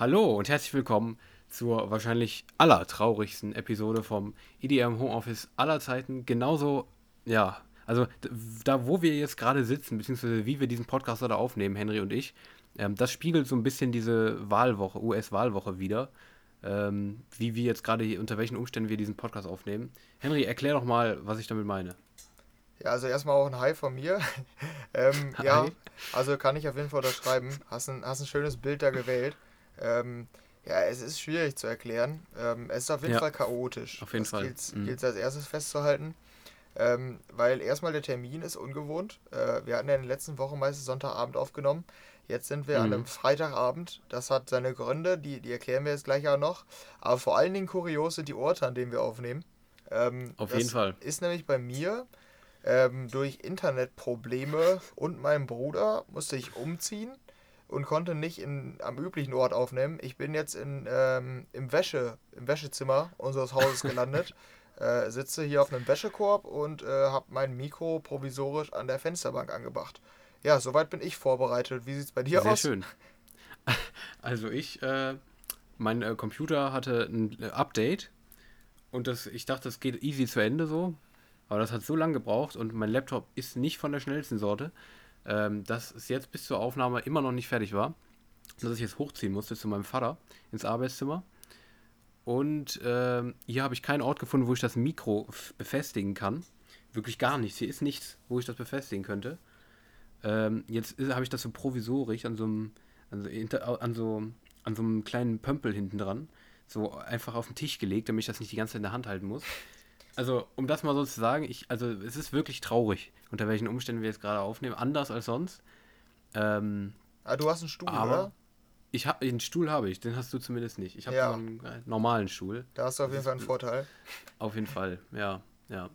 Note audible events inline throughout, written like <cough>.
Hallo und herzlich willkommen zur wahrscheinlich allertraurigsten Episode vom EDM Homeoffice aller Zeiten. Genauso, ja, also da, wo wir jetzt gerade sitzen, beziehungsweise wie wir diesen Podcast da aufnehmen, Henry und ich, ähm, das spiegelt so ein bisschen diese Wahlwoche, US-Wahlwoche wieder. Ähm, wie wir jetzt gerade, unter welchen Umständen wir diesen Podcast aufnehmen. Henry, erklär doch mal, was ich damit meine. Ja, also erstmal auch ein Hi von mir. <laughs> ähm, Hi. Ja, also kann ich auf jeden Fall unterschreiben. Hast ein, hast ein schönes Bild da gewählt. Ähm, ja, es ist schwierig zu erklären. Ähm, es ist auf jeden ja, Fall chaotisch. Auf jeden das Fall. Gilt mhm. als erstes festzuhalten. Ähm, weil erstmal der Termin ist ungewohnt. Äh, wir hatten ja in den letzten Wochen meistens Sonntagabend aufgenommen. Jetzt sind wir mhm. an einem Freitagabend. Das hat seine Gründe, die, die erklären wir jetzt gleich auch noch. Aber vor allen Dingen kurios sind die Orte, an denen wir aufnehmen. Ähm, Auf jeden Fall. Ist nämlich bei mir ähm, durch Internetprobleme und meinem Bruder musste ich umziehen und konnte nicht in, am üblichen Ort aufnehmen. Ich bin jetzt in, ähm, im, Wäsche, im Wäschezimmer unseres Hauses gelandet, <laughs> äh, sitze hier auf einem Wäschekorb und äh, habe mein Mikro provisorisch an der Fensterbank angebracht. Ja, soweit bin ich vorbereitet. Wie sieht es bei dir Sehr aus? Sehr schön. <laughs> Also ich, äh, mein äh, Computer hatte ein äh, Update und das, ich dachte, es geht easy zu Ende so. Aber das hat so lange gebraucht und mein Laptop ist nicht von der schnellsten Sorte ähm, dass es jetzt bis zur Aufnahme immer noch nicht fertig war. Dass ich jetzt hochziehen musste zu meinem Vater ins Arbeitszimmer. Und ähm, hier habe ich keinen Ort gefunden, wo ich das Mikro befestigen kann. Wirklich gar nichts. Hier ist nichts, wo ich das befestigen könnte. Ähm, jetzt habe ich das so provisorisch an so einem, an so, an so, an so einem kleinen Pömpel hinten dran. So einfach auf den Tisch gelegt, damit ich das nicht die ganze Zeit in der Hand halten muss also um das mal so zu sagen, ich, also es ist wirklich traurig, unter welchen Umständen wir jetzt gerade aufnehmen, anders als sonst. Ähm, ah, du hast einen Stuhl, oder? Ich habe einen Stuhl habe ich, den hast du zumindest nicht. Ich habe ja. einen normalen Stuhl. Da hast du auf jeden Fall einen Vorteil. <laughs> Auf jeden Fall, ja, ja.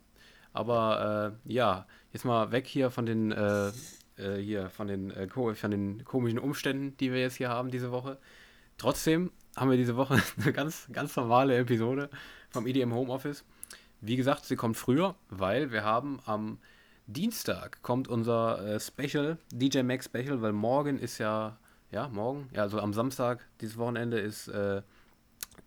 Aber äh, ja, jetzt mal weg hier von den äh, äh, hier von den äh, von den komischen Umständen, die wir jetzt hier haben diese Woche. Trotzdem haben wir diese Woche <laughs> eine ganz ganz normale Episode vom EDM Homeoffice. Wie gesagt, sie kommt früher, weil wir haben am Dienstag kommt unser äh, Special, DJ Max Special, weil morgen ist ja, ja, morgen, ja, also am Samstag, dieses Wochenende ist äh,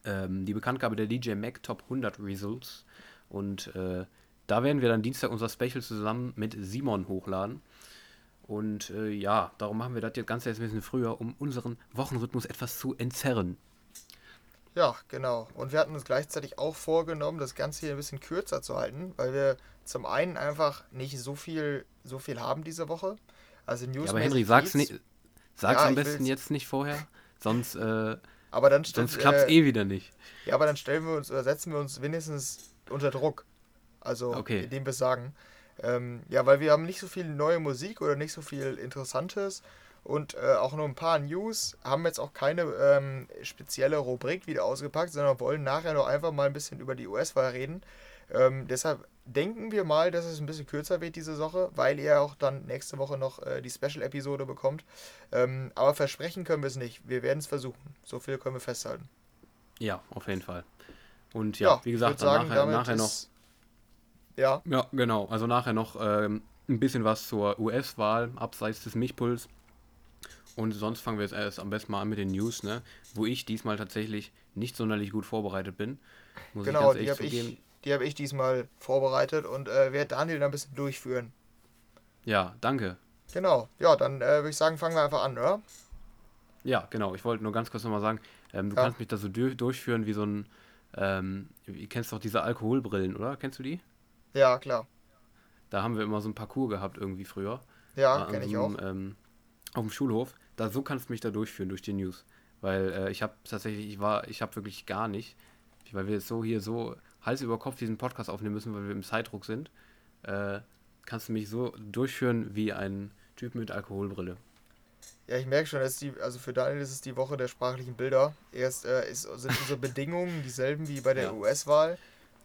ähm, die Bekanntgabe der DJ Mac Top 100 Results. Und äh, da werden wir dann Dienstag unser Special zusammen mit Simon hochladen. Und äh, ja, darum machen wir das jetzt ganz ein bisschen früher, um unseren Wochenrhythmus etwas zu entzerren. Ja, genau. Und wir hatten uns gleichzeitig auch vorgenommen, das Ganze hier ein bisschen kürzer zu halten, weil wir zum einen einfach nicht so viel, so viel haben diese Woche. Also News. Ja, aber Henry, sag's, nicht, sag's ja, am besten jetzt nicht vorher, sonst, äh, aber dann sonst klappt's äh, eh wieder nicht. Ja, aber dann stellen wir uns oder setzen wir uns wenigstens unter Druck. Also, okay. indem wir sagen. Ähm, ja, weil wir haben nicht so viel neue Musik oder nicht so viel Interessantes und äh, auch nur ein paar News. Haben jetzt auch keine ähm, spezielle Rubrik wieder ausgepackt, sondern wollen nachher noch einfach mal ein bisschen über die US-Wahl reden. Ähm, deshalb denken wir mal, dass es ein bisschen kürzer wird diese Woche, weil ihr auch dann nächste Woche noch äh, die Special-Episode bekommt. Ähm, aber versprechen können wir es nicht. Wir werden es versuchen. So viel können wir festhalten. Ja, auf jeden Fall. Und ja, ja wie gesagt, sagen, nachher, nachher noch. Ja. Ja, genau. Also nachher noch ähm, ein bisschen was zur US-Wahl, abseits des Mischpuls. Und sonst fangen wir jetzt erst am besten mal an mit den News, ne? Wo ich diesmal tatsächlich nicht sonderlich gut vorbereitet bin. Muss genau, ich die habe ich, hab ich diesmal vorbereitet und äh, werde Daniel dann ein bisschen durchführen. Ja, danke. Genau, ja, dann äh, würde ich sagen, fangen wir einfach an, oder? Ja, genau. Ich wollte nur ganz kurz nochmal sagen, ähm, du ja. kannst mich da so durchführen wie so ein, ähm, wie, kennst doch diese Alkoholbrillen, oder? Kennst du die? Ja, klar. Da haben wir immer so ein Parcours gehabt irgendwie früher. Ja, kenne ich auch. Ähm, auf dem Schulhof da so kannst du mich da durchführen durch die News. Weil äh, ich habe tatsächlich, ich war, ich habe wirklich gar nicht, weil wir jetzt so hier so Hals über Kopf diesen Podcast aufnehmen müssen, weil wir im Zeitdruck sind, äh, kannst du mich so durchführen wie ein Typ mit Alkoholbrille. Ja, ich merke schon, dass die, also für Daniel ist es die Woche der sprachlichen Bilder. Erst äh, ist, sind unsere <laughs> Bedingungen dieselben wie bei der ja. US-Wahl.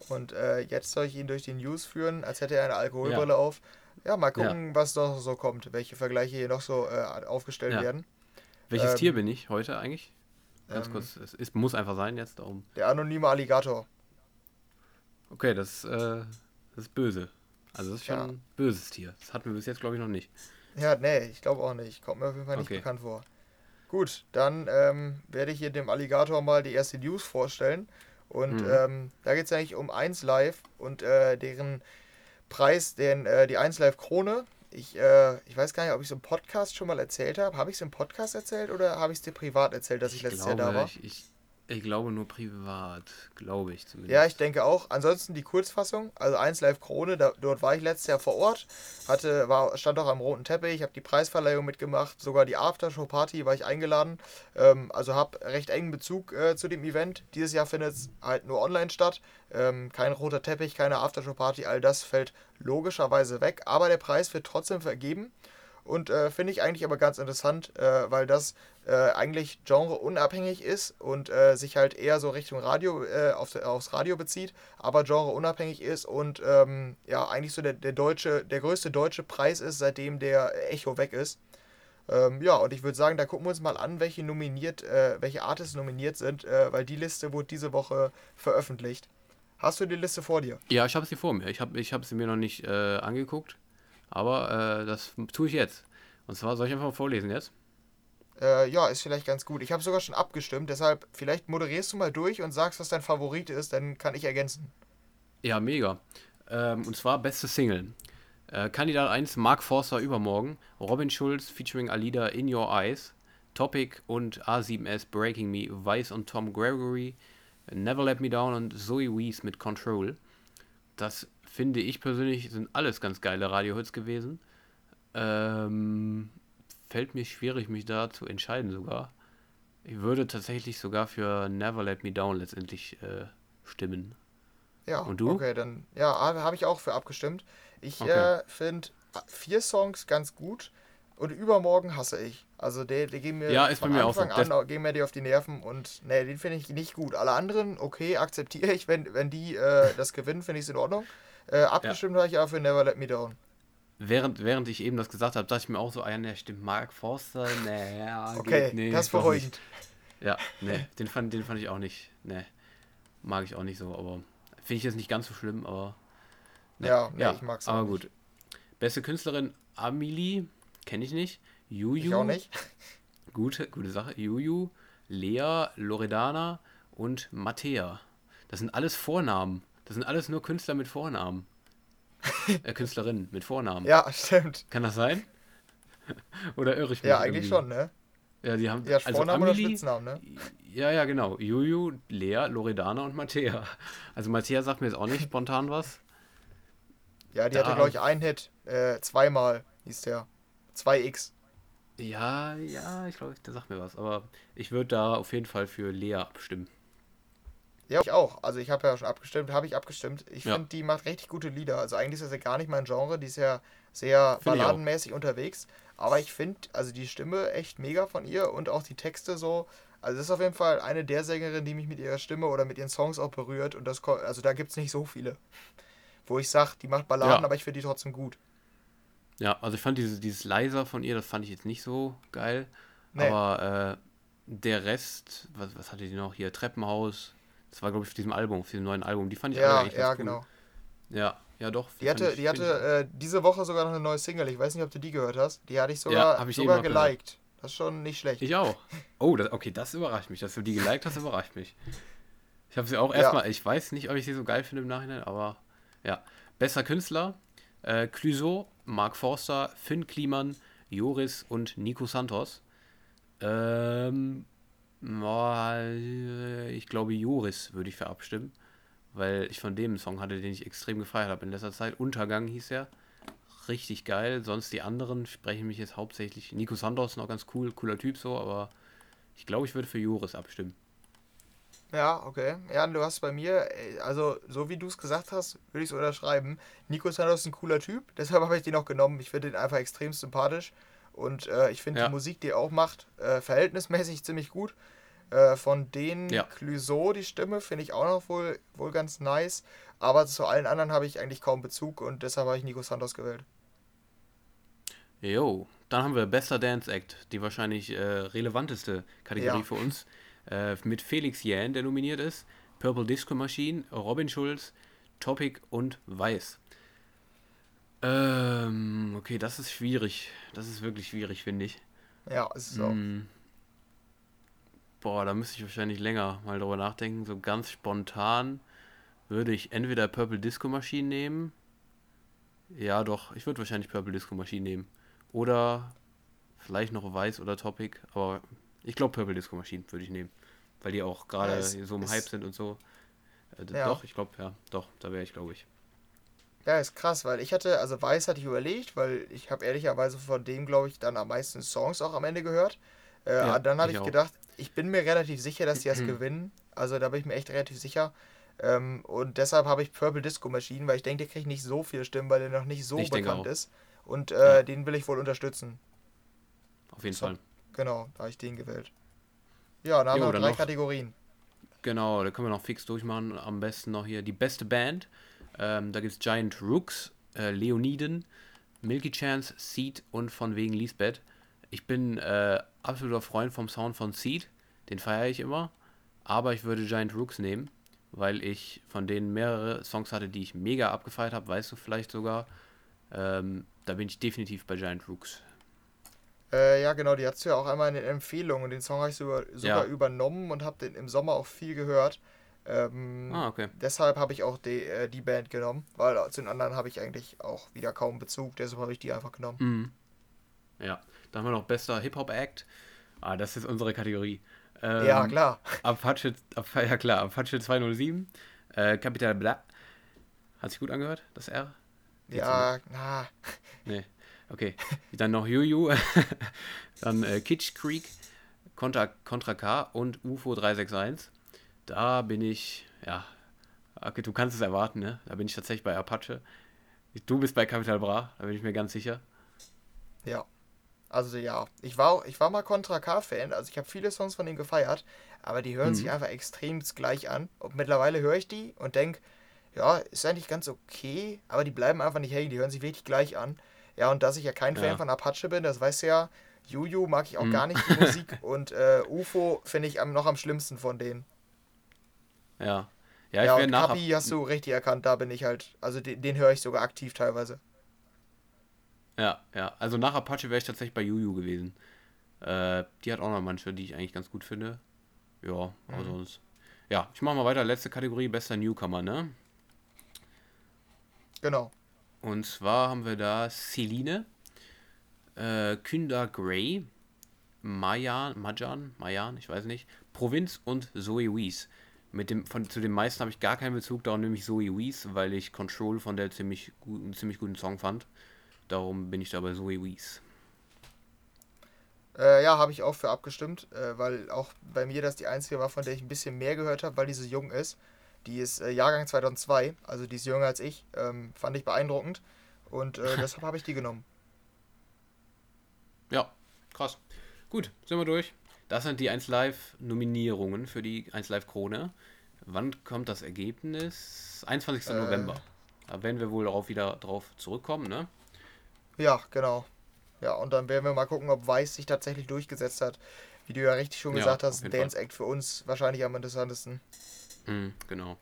Und äh, jetzt soll ich ihn durch die News führen, als hätte er eine Alkoholbrille ja. auf. Ja, mal gucken, ja. was noch so kommt, welche Vergleiche hier noch so äh, aufgestellt ja. werden. Welches ähm, Tier bin ich heute eigentlich? Ganz ähm, kurz, es ist, muss einfach sein jetzt darum. Der anonyme Alligator. Okay, das, äh, das ist böse. Also das ist schon ja. ein böses Tier. Das hatten wir bis jetzt, glaube ich, noch nicht. Ja, nee, ich glaube auch nicht. Kommt mir auf jeden Fall nicht okay. bekannt vor. Gut, dann ähm, werde ich hier dem Alligator mal die erste News vorstellen. Und mhm. ähm, da geht es eigentlich um 1 Live und äh, deren Preis, den, äh, die 1 Live Krone. Ich, äh, ich weiß gar nicht, ob ich es im Podcast schon mal erzählt habe. Habe ich es im Podcast erzählt oder habe ich es dir privat erzählt, dass ich, ich letztes glaube, Jahr da war? Ich, ich, ich glaube nur privat, glaube ich zumindest. Ja, ich denke auch. Ansonsten die Kurzfassung, also 1 Live Krone, da, dort war ich letztes Jahr vor Ort, hatte, war, stand auch am roten Teppich, habe die Preisverleihung mitgemacht, sogar die Aftershow-Party war ich eingeladen. Ähm, also habe recht engen Bezug äh, zu dem Event. Dieses Jahr findet es halt nur online statt. Ähm, kein roter Teppich, keine Aftershow-Party, all das fällt logischerweise weg, aber der Preis wird trotzdem vergeben. Und äh, finde ich eigentlich aber ganz interessant, äh, weil das äh, eigentlich genreunabhängig ist und äh, sich halt eher so Richtung Radio, äh, auf, aufs Radio bezieht, aber genreunabhängig ist und ähm, ja, eigentlich so der, der deutsche, der größte deutsche Preis ist, seitdem der Echo weg ist. Ähm, ja, und ich würde sagen, da gucken wir uns mal an, welche nominiert, äh, welche Artists nominiert sind, weil die Liste wurde diese Woche veröffentlicht. Hast du die Liste vor dir? Ja, ich habe sie vor mir. Ich habe ich hab sie mir noch nicht angeguckt. Aber äh, das tue ich jetzt. Und zwar soll ich einfach mal vorlesen jetzt? Äh, ja, ist vielleicht ganz gut. Ich habe sogar schon abgestimmt, deshalb vielleicht moderierst du mal durch und sagst, was dein Favorit ist, dann kann ich ergänzen. Ja, mega. Ähm, und zwar beste Single. Äh, Kandidat 1 Mark Forster übermorgen, Robin Schulz featuring Alida In Your Eyes, Topic und A7S Breaking Me, Vice und Tom Gregory, Never Let Me Down und Zoe Wees mit Control. Das finde ich persönlich, sind alles ganz geile Radiohits gewesen. Ähm, fällt mir schwierig, mich da zu entscheiden sogar. Ich würde tatsächlich sogar für Never Let Me Down letztendlich äh, stimmen. Ja, Und du? okay, dann ja, habe ich auch für abgestimmt. Ich okay. äh, finde vier Songs ganz gut und übermorgen hasse ich. Also der, der gehen mir ja, ist von bei mir Anfang auch so. an, gehen mir die auf die Nerven und ne, den finde ich nicht gut. Alle anderen, okay, akzeptiere ich, wenn, wenn die äh, das gewinnen, finde ich es in Ordnung. Äh, abgestimmt ja. habe ich aber für Never Let Me Down. Während, während ich eben das gesagt habe, dachte ich mir auch so, ah ja, ne, stimmt, Mark Forster, ne, <laughs> Okay, nee, das ist beruhigend. Ja, ne, den fand, den fand ich auch nicht, ne, mag ich auch nicht so, aber finde ich jetzt nicht ganz so schlimm, aber ne, ja, nee, ja, ich mag's auch Aber gut. Beste Künstlerin Amelie, kenne ich nicht. Juju. Ich auch nicht. Gute, gute Sache. Juju, Lea, Loredana und Mattea. Das sind alles Vornamen. Das sind alles nur Künstler mit Vornamen. äh, Künstlerinnen mit Vornamen. Ja, stimmt. Kann das sein? oder irre ich mich? Ja, eigentlich irgendwie? schon, ne? Ja, die haben ja, also Vornamen Amelie, oder Spitznamen, ne? Ja, ja, genau. Juju, Lea, Loredana und Mattea. Also Mattea sagt mir jetzt auch nicht <laughs> spontan was. Ja, die da, hatte, glaube ich, einen Hit. Äh, zweimal hieß der. 2x. Ja, ja, ich glaube, der sagt mir was. Aber ich würde da auf jeden Fall für Lea abstimmen. Ja, ich auch. Also ich habe ja schon abgestimmt, habe ich abgestimmt. Ich ja. finde, die macht richtig gute Lieder. Also eigentlich ist das ja gar nicht mein Genre, die ist ja sehr find balladenmäßig unterwegs. Aber ich finde, also die Stimme echt mega von ihr und auch die Texte so. Also das ist auf jeden Fall eine der Sängerinnen, die mich mit ihrer Stimme oder mit ihren Songs auch berührt. Und das also da gibt es nicht so viele. Wo ich sage, die macht Balladen, ja. aber ich finde die trotzdem gut. Ja, also ich fand dieses, dieses Leiser von ihr, das fand ich jetzt nicht so geil. Nee. Aber äh, der Rest, was, was hatte die noch hier? Treppenhaus, das war, glaube ich, auf diesem Album, auf diesem neuen Album. Die fand ich ja, echt Ja, cool. genau. Ja, ja doch. Die, hatte, ich, die hatte äh, diese Woche sogar noch eine neue Single. Ich weiß nicht, ob du die gehört hast. Die hatte ich sogar, ja, ich sogar geliked. Gehört. Das ist schon nicht schlecht. Ich auch. Oh, das, okay, das überrascht mich. Dass du die geliked hast, überrascht mich. Ich habe sie auch erstmal, ja. ich weiß nicht, ob ich sie so geil finde im Nachhinein, aber ja. Besser Künstler, äh, Clouseau, Mark Forster, Finn Kliman, Joris und Nico Santos. Ähm, ich glaube, Joris würde ich für abstimmen, weil ich von dem einen Song hatte, den ich extrem gefeiert habe in letzter Zeit. Untergang hieß er. Richtig geil. Sonst die anderen sprechen mich jetzt hauptsächlich. Nico Santos noch ganz cool, cooler Typ so, aber ich glaube, ich würde für Joris abstimmen. Ja, okay. Ja, du hast bei mir, äh, also so wie du es gesagt hast, würde ich es unterschreiben. Nico Santos ist ein cooler Typ, <laughs> deshalb habe ich den auch genommen. Ich finde den einfach extrem sympathisch. Und äh, ich finde ja. die Musik, die er auch macht, äh, verhältnismäßig ziemlich gut. Äh, von denen ja. Clouseau, die Stimme, finde ich auch noch wohl, wohl ganz nice. Aber zu allen anderen habe ich eigentlich kaum Bezug und deshalb habe ich Nico Santos gewählt. Jo, dann haben wir Bester Dance Act, die wahrscheinlich äh, relevanteste Kategorie ja. für uns. Äh, mit Felix Jähn, der nominiert ist, Purple Disco Machine, Robin Schulz, Topic und Weiß. Ähm, okay, das ist schwierig. Das ist wirklich schwierig, finde ich. Ja, ist es auch. Mm. Boah, da müsste ich wahrscheinlich länger mal drüber nachdenken. So ganz spontan würde ich entweder Purple Disco Machine nehmen. Ja, doch, ich würde wahrscheinlich Purple Disco Machine nehmen. Oder vielleicht noch Weiß oder Topic, aber ich glaube Purple Disco Machine würde ich nehmen. Weil die auch gerade ja, so im Hype sind und so. Äh, ja. Doch, ich glaube, ja, doch, da wäre ich, glaube ich. Ja, ist krass, weil ich hatte, also Weiß hatte ich überlegt, weil ich habe ehrlicherweise von dem, glaube ich, dann am meisten Songs auch am Ende gehört. Äh, ja, dann habe ich, ich gedacht, ich bin mir relativ sicher, dass die das gewinnen. Also da bin ich mir echt relativ sicher. Ähm, und deshalb habe ich Purple Disco Machine, weil ich denke, der kriegt nicht so viele Stimmen, weil der noch nicht so ich bekannt ist. Und äh, ja. den will ich wohl unterstützen. Auf jeden so, Fall. Genau, da habe ich den gewählt. Ja, dann jo, haben wir drei noch, Kategorien. Genau, da können wir noch fix durchmachen. Am besten noch hier die beste Band. Ähm, da gibt es Giant Rooks, äh, Leoniden, Milky Chance, Seed und von wegen Lisbeth. Ich bin äh, absoluter Freund vom Sound von Seed. Den feiere ich immer. Aber ich würde Giant Rooks nehmen, weil ich von denen mehrere Songs hatte, die ich mega abgefeiert habe. Weißt du vielleicht sogar. Ähm, da bin ich definitiv bei Giant Rooks. Äh, ja, genau, die hast du ja auch einmal in den Empfehlungen. Den Song habe ich sogar, sogar ja. übernommen und habe den im Sommer auch viel gehört. Ähm, ah, okay. Deshalb habe ich auch die, äh, die Band genommen, weil zu den anderen habe ich eigentlich auch wieder kaum Bezug, deshalb habe ich die einfach genommen. Mhm. Ja, dann haben wir noch bester Hip-Hop-Act. Ah, das ist unsere Kategorie. Ähm, ja, klar. Apache, ja klar, Apache 207, äh, Capital Bla. Hat sich gut angehört, das R? ja, na. <laughs> Nee, okay. Dann noch Juju, <laughs> dann äh, Kitsch Creek, Contra, Contra K und UFO 361. Da bin ich, ja, okay, du kannst es erwarten, ne? Da bin ich tatsächlich bei Apache. Du bist bei Capital Bra, da bin ich mir ganz sicher. Ja. Also ja, ich war, ich war mal Contra K-Fan, also ich habe viele Songs von denen gefeiert, aber die hören mhm. sich einfach extrem gleich an. Und mittlerweile höre ich die und denke, ja, ist eigentlich ganz okay, aber die bleiben einfach nicht hängen, die hören sich wirklich gleich an. Ja, und dass ich ja kein Fan von Apache bin, das weißt du ja. Juju mag ich auch mhm. gar nicht die Musik <laughs> und äh, UFO finde ich am, noch am schlimmsten von denen. Ja. Ja, ich ja und nach Kapi hast du richtig erkannt, da bin ich halt, also den, den höre ich sogar aktiv teilweise. Ja, ja. Also nach Apache wäre ich tatsächlich bei Juju gewesen. Äh, die hat auch noch manche, die ich eigentlich ganz gut finde. Ja, aber mhm. sonst. Ja, ich mache mal weiter. Letzte Kategorie, bester Newcomer, ne? Genau. Und zwar haben wir da Celine, äh, Künder Gray, Mayan, Majan, Mayan, ich weiß nicht, Provinz und Zoe Wees. Mit dem, von, zu den meisten habe ich gar keinen Bezug, darum nehme ich Zoe Wees, weil ich Control von der ziemlich gut, einen ziemlich guten Song fand. Darum bin ich da bei Zoe Wees. Äh, ja, habe ich auch für abgestimmt, äh, weil auch bei mir das die einzige war, von der ich ein bisschen mehr gehört habe, weil die so jung ist. Die ist äh, Jahrgang 2002, also die ist jünger als ich. Ähm, fand ich beeindruckend und äh, <laughs> deshalb habe ich die genommen. Ja, krass. Gut, sind wir durch. Das sind die 1 Live-Nominierungen für die 1 Live-Krone. Wann kommt das Ergebnis? 21. Äh, November. Da werden wir wohl darauf wieder drauf zurückkommen, ne? Ja, genau. Ja, und dann werden wir mal gucken, ob Weiß sich tatsächlich durchgesetzt hat. Wie du ja richtig schon gesagt ja, hast, Dance Fall. Act für uns wahrscheinlich am interessantesten. Mhm, genau.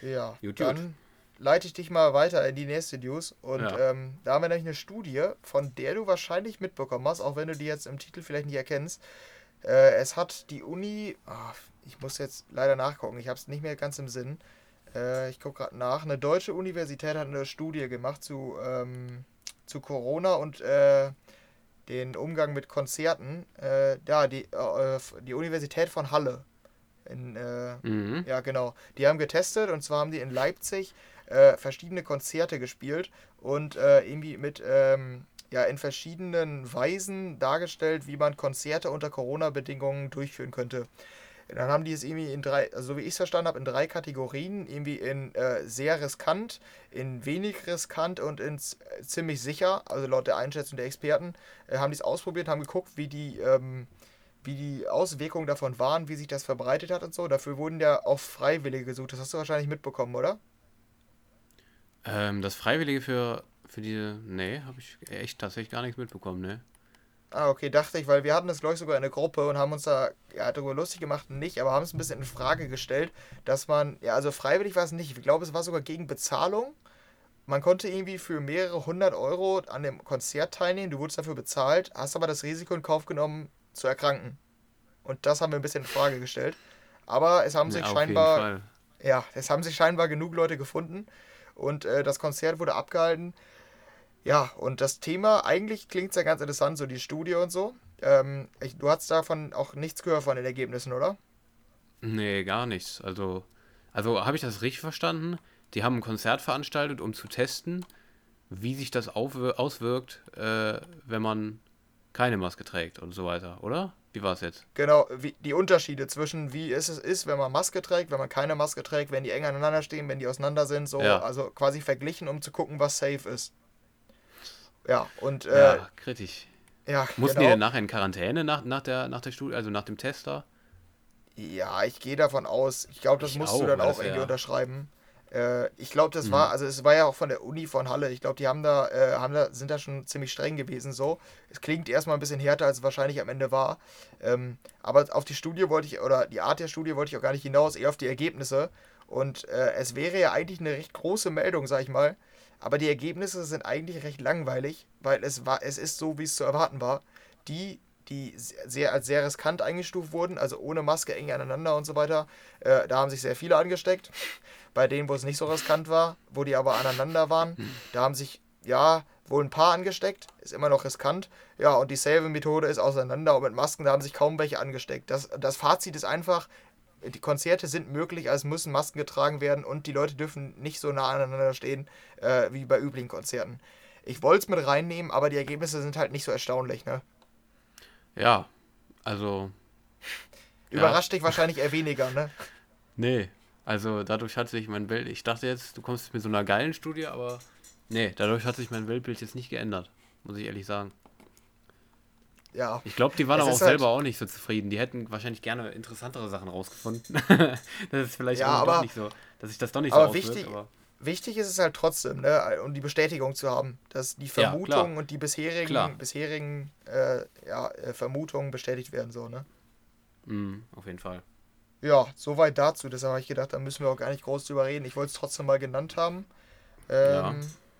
Ja, gut, dann gut. leite ich dich mal weiter in die nächste News. Und ja. ähm, da haben wir nämlich eine Studie, von der du wahrscheinlich mitbekommen hast, auch wenn du die jetzt im Titel vielleicht nicht erkennst. Äh, es hat die Uni, ach, ich muss jetzt leider nachgucken, ich habe es nicht mehr ganz im Sinn. Äh, ich gucke gerade nach. Eine deutsche Universität hat eine Studie gemacht zu, ähm, zu Corona und äh, den Umgang mit Konzerten. Äh, ja, die, äh, die Universität von Halle. In, äh, mhm. Ja, genau. Die haben getestet und zwar haben die in Leipzig verschiedene Konzerte gespielt und irgendwie mit ähm, ja in verschiedenen Weisen dargestellt, wie man Konzerte unter Corona-Bedingungen durchführen könnte. Dann haben die es irgendwie in drei, also so wie ich es verstanden habe, in drei Kategorien, irgendwie in äh, sehr riskant, in wenig riskant und in äh, ziemlich sicher, also laut der Einschätzung der Experten, äh, haben die es ausprobiert, haben geguckt, wie die, ähm, wie die Auswirkungen davon waren, wie sich das verbreitet hat und so. Dafür wurden ja auch Freiwillige gesucht. Das hast du wahrscheinlich mitbekommen, oder? Ähm, das Freiwillige für für diese. Nee, habe ich echt tatsächlich gar nichts mitbekommen, ne? Ah, okay, dachte ich, weil wir hatten das, glaube ich, sogar in der Gruppe und haben uns da ja, darüber lustig gemacht, nicht, aber haben es ein bisschen in Frage gestellt, dass man, ja, also freiwillig war es nicht. Ich glaube, es war sogar gegen Bezahlung. Man konnte irgendwie für mehrere hundert Euro an dem Konzert teilnehmen, du wurdest dafür bezahlt, hast aber das Risiko in Kauf genommen, zu erkranken. Und das haben wir ein bisschen in Frage gestellt. Aber es haben sich ja, scheinbar. Ja, es haben sich scheinbar genug Leute gefunden. Und äh, das Konzert wurde abgehalten. Ja, und das Thema, eigentlich klingt es ja ganz interessant, so die Studie und so. Ähm, ich, du hast davon auch nichts gehört von den Ergebnissen, oder? Nee, gar nichts. Also, also habe ich das richtig verstanden? Die haben ein Konzert veranstaltet, um zu testen, wie sich das auswirkt, äh, wenn man keine Maske trägt und so weiter, oder? Wie war es jetzt? Genau, wie, die Unterschiede zwischen wie es ist, wenn man Maske trägt, wenn man keine Maske trägt, wenn die eng aneinander stehen, wenn die auseinander sind, so, ja. also quasi verglichen, um zu gucken, was safe ist. Ja, und. Äh, ja, kritisch. Ja, Mussten genau. die denn nachher in Quarantäne nach, nach, der, nach der Studie, also nach dem Tester? Ja, ich gehe davon aus. Ich glaube, das ich musst auch, du dann auch irgendwie ja. unterschreiben. Äh, ich glaube, das mhm. war, also es war ja auch von der Uni von Halle. Ich glaube, die haben da, äh, haben da, sind da schon ziemlich streng gewesen. So, es klingt erstmal ein bisschen härter, als es wahrscheinlich am Ende war. Ähm, aber auf die Studie wollte ich, oder die Art der Studie wollte ich auch gar nicht hinaus, eher auf die Ergebnisse. Und äh, es wäre ja eigentlich eine recht große Meldung, sag ich mal. Aber die Ergebnisse sind eigentlich recht langweilig, weil es war, es ist so, wie es zu erwarten war. Die die sehr als sehr riskant eingestuft wurden, also ohne Maske eng aneinander und so weiter. Äh, da haben sich sehr viele angesteckt. Bei denen, wo es nicht so riskant war, wo die aber aneinander waren, da haben sich ja wohl ein paar angesteckt, ist immer noch riskant. Ja, und dieselbe Methode ist auseinander und mit Masken, da haben sich kaum welche angesteckt. Das, das Fazit ist einfach, die Konzerte sind möglich, also müssen Masken getragen werden und die Leute dürfen nicht so nah aneinander stehen äh, wie bei üblichen Konzerten. Ich wollte es mit reinnehmen, aber die Ergebnisse sind halt nicht so erstaunlich, ne? Ja, also. Überrascht ja. dich wahrscheinlich eher weniger, ne? Nee, also dadurch hat sich mein Bild. Ich dachte jetzt, du kommst mit so einer geilen Studie, aber nee, dadurch hat sich mein Weltbild jetzt nicht geändert, muss ich ehrlich sagen. Ja. Ich glaube, die waren aber auch halt selber auch nicht so zufrieden. Die hätten wahrscheinlich gerne interessantere Sachen rausgefunden. <laughs> das ist vielleicht ja, aber, doch nicht so, dass ich das doch nicht aber so wichtig, aber wichtig ist es halt trotzdem, ne, um die Bestätigung zu haben, dass die Vermutung ja, und die bisherigen, bisherigen äh, ja, äh, Vermutungen bestätigt werden, so, ne? Mm, auf jeden Fall. Ja, soweit dazu. Deshalb habe ich gedacht, da müssen wir auch gar nicht groß drüber reden. Ich wollte es trotzdem mal genannt haben. Ähm, ja.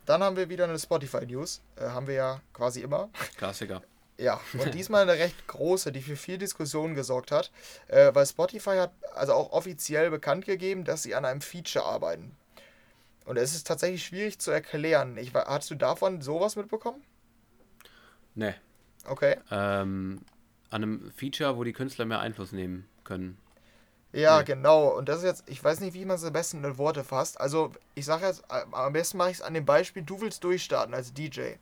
Dann haben wir wieder eine Spotify-News. Äh, haben wir ja quasi immer. Klassiker. Ja, und <laughs> diesmal eine recht große, die für viel Diskussion gesorgt hat, äh, weil Spotify hat also auch offiziell bekannt gegeben, dass sie an einem Feature arbeiten. Und es ist tatsächlich schwierig zu erklären. Ich, hast du davon sowas mitbekommen? Nee. Okay. Ähm, an einem Feature, wo die Künstler mehr Einfluss nehmen können. Ja, nee. genau. Und das ist jetzt, ich weiß nicht, wie man es am besten in Worte fasst. Also, ich sage jetzt, am besten mache ich es an dem Beispiel, du willst durchstarten als DJ.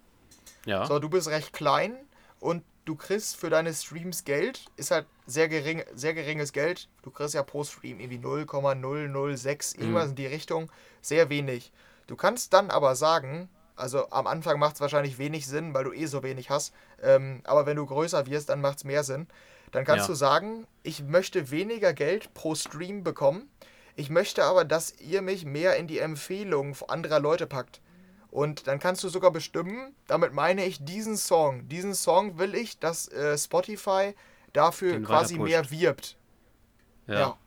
Ja. So, du bist recht klein und du kriegst für deine Streams Geld, ist halt sehr, gering, sehr geringes Geld. Du kriegst ja pro Stream irgendwie 0,006, irgendwas mhm. in die Richtung, sehr wenig. Du kannst dann aber sagen, also am Anfang macht es wahrscheinlich wenig Sinn, weil du eh so wenig hast, ähm, aber wenn du größer wirst, dann macht es mehr Sinn. Dann kannst ja. du sagen, ich möchte weniger Geld pro Stream bekommen, ich möchte aber, dass ihr mich mehr in die Empfehlungen anderer Leute packt. Und dann kannst du sogar bestimmen, damit meine ich diesen Song. Diesen Song will ich, dass äh, Spotify dafür Den quasi mehr wirbt. Ja. ja.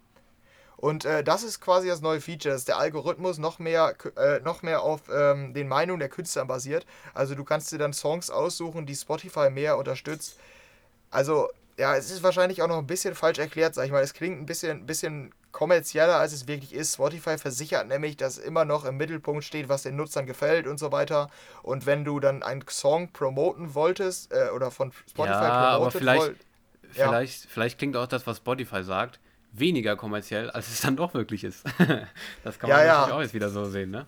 Und äh, das ist quasi das neue Feature, dass der Algorithmus noch mehr, äh, noch mehr auf ähm, den Meinungen der Künstler basiert. Also du kannst dir dann Songs aussuchen, die Spotify mehr unterstützt. Also ja, es ist wahrscheinlich auch noch ein bisschen falsch erklärt, sag ich mal. Es klingt ein bisschen, bisschen kommerzieller, als es wirklich ist. Spotify versichert nämlich, dass immer noch im Mittelpunkt steht, was den Nutzern gefällt und so weiter. Und wenn du dann einen Song promoten wolltest äh, oder von Spotify ja, aber vielleicht, wollt, ja. vielleicht, vielleicht klingt auch das, was Spotify sagt, weniger kommerziell, als es dann doch wirklich ist. <laughs> das kann man ja, natürlich ja. auch jetzt wieder so sehen, ne?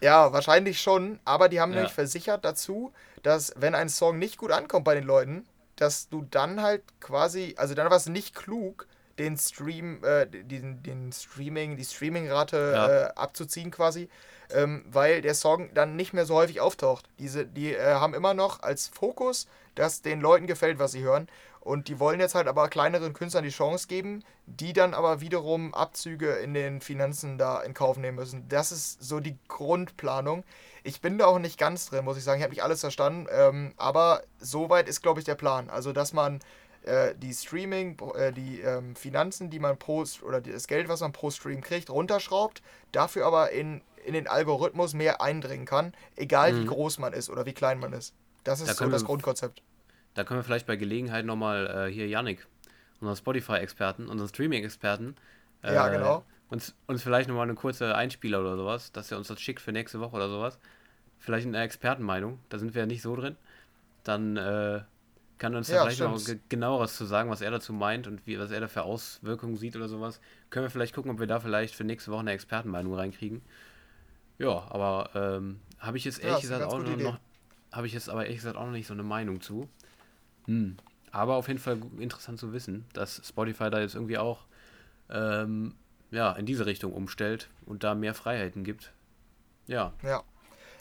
Ja, wahrscheinlich schon, aber die haben nämlich versichert dazu, dass wenn ein Song nicht gut ankommt bei den Leuten, dass du dann halt quasi, also dann war es nicht klug, den Stream, äh, den, den Streaming, die Streamingrate ja. äh, abzuziehen quasi, ähm, weil der Song dann nicht mehr so häufig auftaucht. Diese, die äh, haben immer noch als Fokus, dass den Leuten gefällt, was sie hören. Und die wollen jetzt halt aber kleineren Künstlern die Chance geben, die dann aber wiederum Abzüge in den Finanzen da in Kauf nehmen müssen. Das ist so die Grundplanung. Ich bin da auch nicht ganz drin, muss ich sagen. Ich habe nicht alles verstanden. Ähm, aber soweit ist, glaube ich, der Plan. Also, dass man äh, die Streaming, äh, die ähm, Finanzen, die man pro oder das Geld, was man pro Stream kriegt, runterschraubt, dafür aber in, in den Algorithmus mehr eindringen kann, egal mhm. wie groß man ist oder wie klein man ist. Das ist da so das wir, Grundkonzept. Da können wir vielleicht bei Gelegenheit nochmal äh, hier Yannick unseren Spotify-Experten, unseren Streaming-Experten, äh, ja, genau. Uns, uns vielleicht nochmal eine kurze Einspieler oder sowas, dass er uns das schickt für nächste Woche oder sowas. Vielleicht eine Expertenmeinung, da sind wir ja nicht so drin. Dann äh, kann uns ja, vielleicht noch genaueres zu sagen, was er dazu meint und wie, was er da für Auswirkungen sieht oder sowas. Können wir vielleicht gucken, ob wir da vielleicht für nächste Woche eine Expertenmeinung reinkriegen. Ja, aber ähm, habe ich jetzt ehrlich ja, gesagt auch noch, habe ich jetzt aber ehrlich gesagt auch noch nicht so eine Meinung zu. Hm. Aber auf jeden Fall interessant zu wissen, dass Spotify da jetzt irgendwie auch ähm, ja, in diese Richtung umstellt und da mehr Freiheiten gibt. Ja. Ja.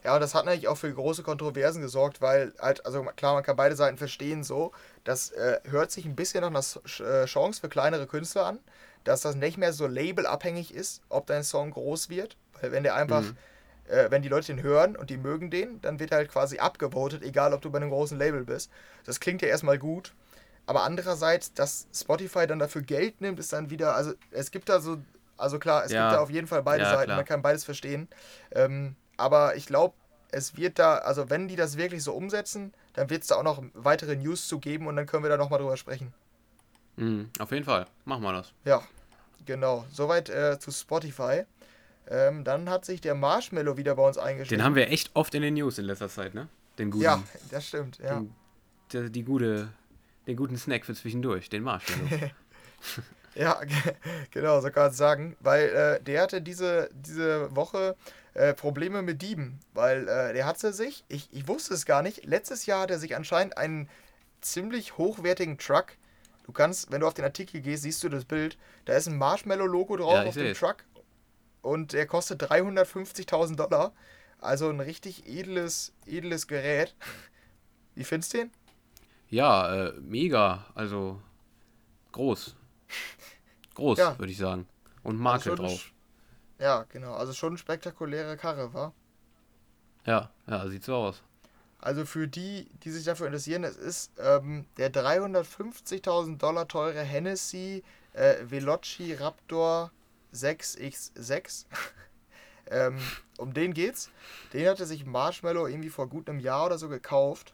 Ja, und das hat natürlich auch für große Kontroversen gesorgt, weil halt, also klar, man kann beide Seiten verstehen so. Das äh, hört sich ein bisschen nach einer äh, Chance für kleinere Künstler an, dass das nicht mehr so labelabhängig ist, ob dein Song groß wird. Weil wenn der einfach, mhm. äh, wenn die Leute den hören und die mögen den, dann wird er halt quasi abgevotet, egal ob du bei einem großen Label bist. Das klingt ja erstmal gut. Aber andererseits, dass Spotify dann dafür Geld nimmt, ist dann wieder, also es gibt da so, also klar, es ja. gibt da auf jeden Fall beide ja, Seiten, klar. man kann beides verstehen. Ähm, aber ich glaube, es wird da, also wenn die das wirklich so umsetzen, dann wird es da auch noch weitere News zu geben und dann können wir da nochmal drüber sprechen. Mhm, auf jeden Fall, machen wir das. Ja, genau. Soweit äh, zu Spotify. Ähm, dann hat sich der Marshmallow wieder bei uns eingestellt. Den haben wir echt oft in den News in letzter Zeit, ne? Den guten. Ja, das stimmt, ja. Den, die, die gute, den guten Snack für zwischendurch, den Marshmallow. <laughs> ja, <laughs> genau, so kann man es sagen. Weil äh, der hatte diese, diese Woche äh, Probleme mit Dieben, weil äh, der hatte sich, ich, ich wusste es gar nicht, letztes Jahr hat er sich anscheinend einen ziemlich hochwertigen Truck. Du kannst, wenn du auf den Artikel gehst, siehst du das Bild. Da ist ein Marshmallow-Logo drauf ja, auf dem Truck. Und der kostet 350.000 Dollar. Also ein richtig edles, edles Gerät. Wie findest du den? Ja, äh, mega. Also groß. Groß, ja. würde ich sagen. Und Marke also drauf. Ja, genau. Also schon eine spektakuläre Karre, war. Ja, ja, sieht so aus. Also für die, die sich dafür interessieren, es ist ähm, der 350.000 Dollar teure Hennessy äh, Veloci Raptor 6X6. <laughs> ähm, um den geht's. Den hatte sich Marshmallow irgendwie vor gut einem Jahr oder so gekauft.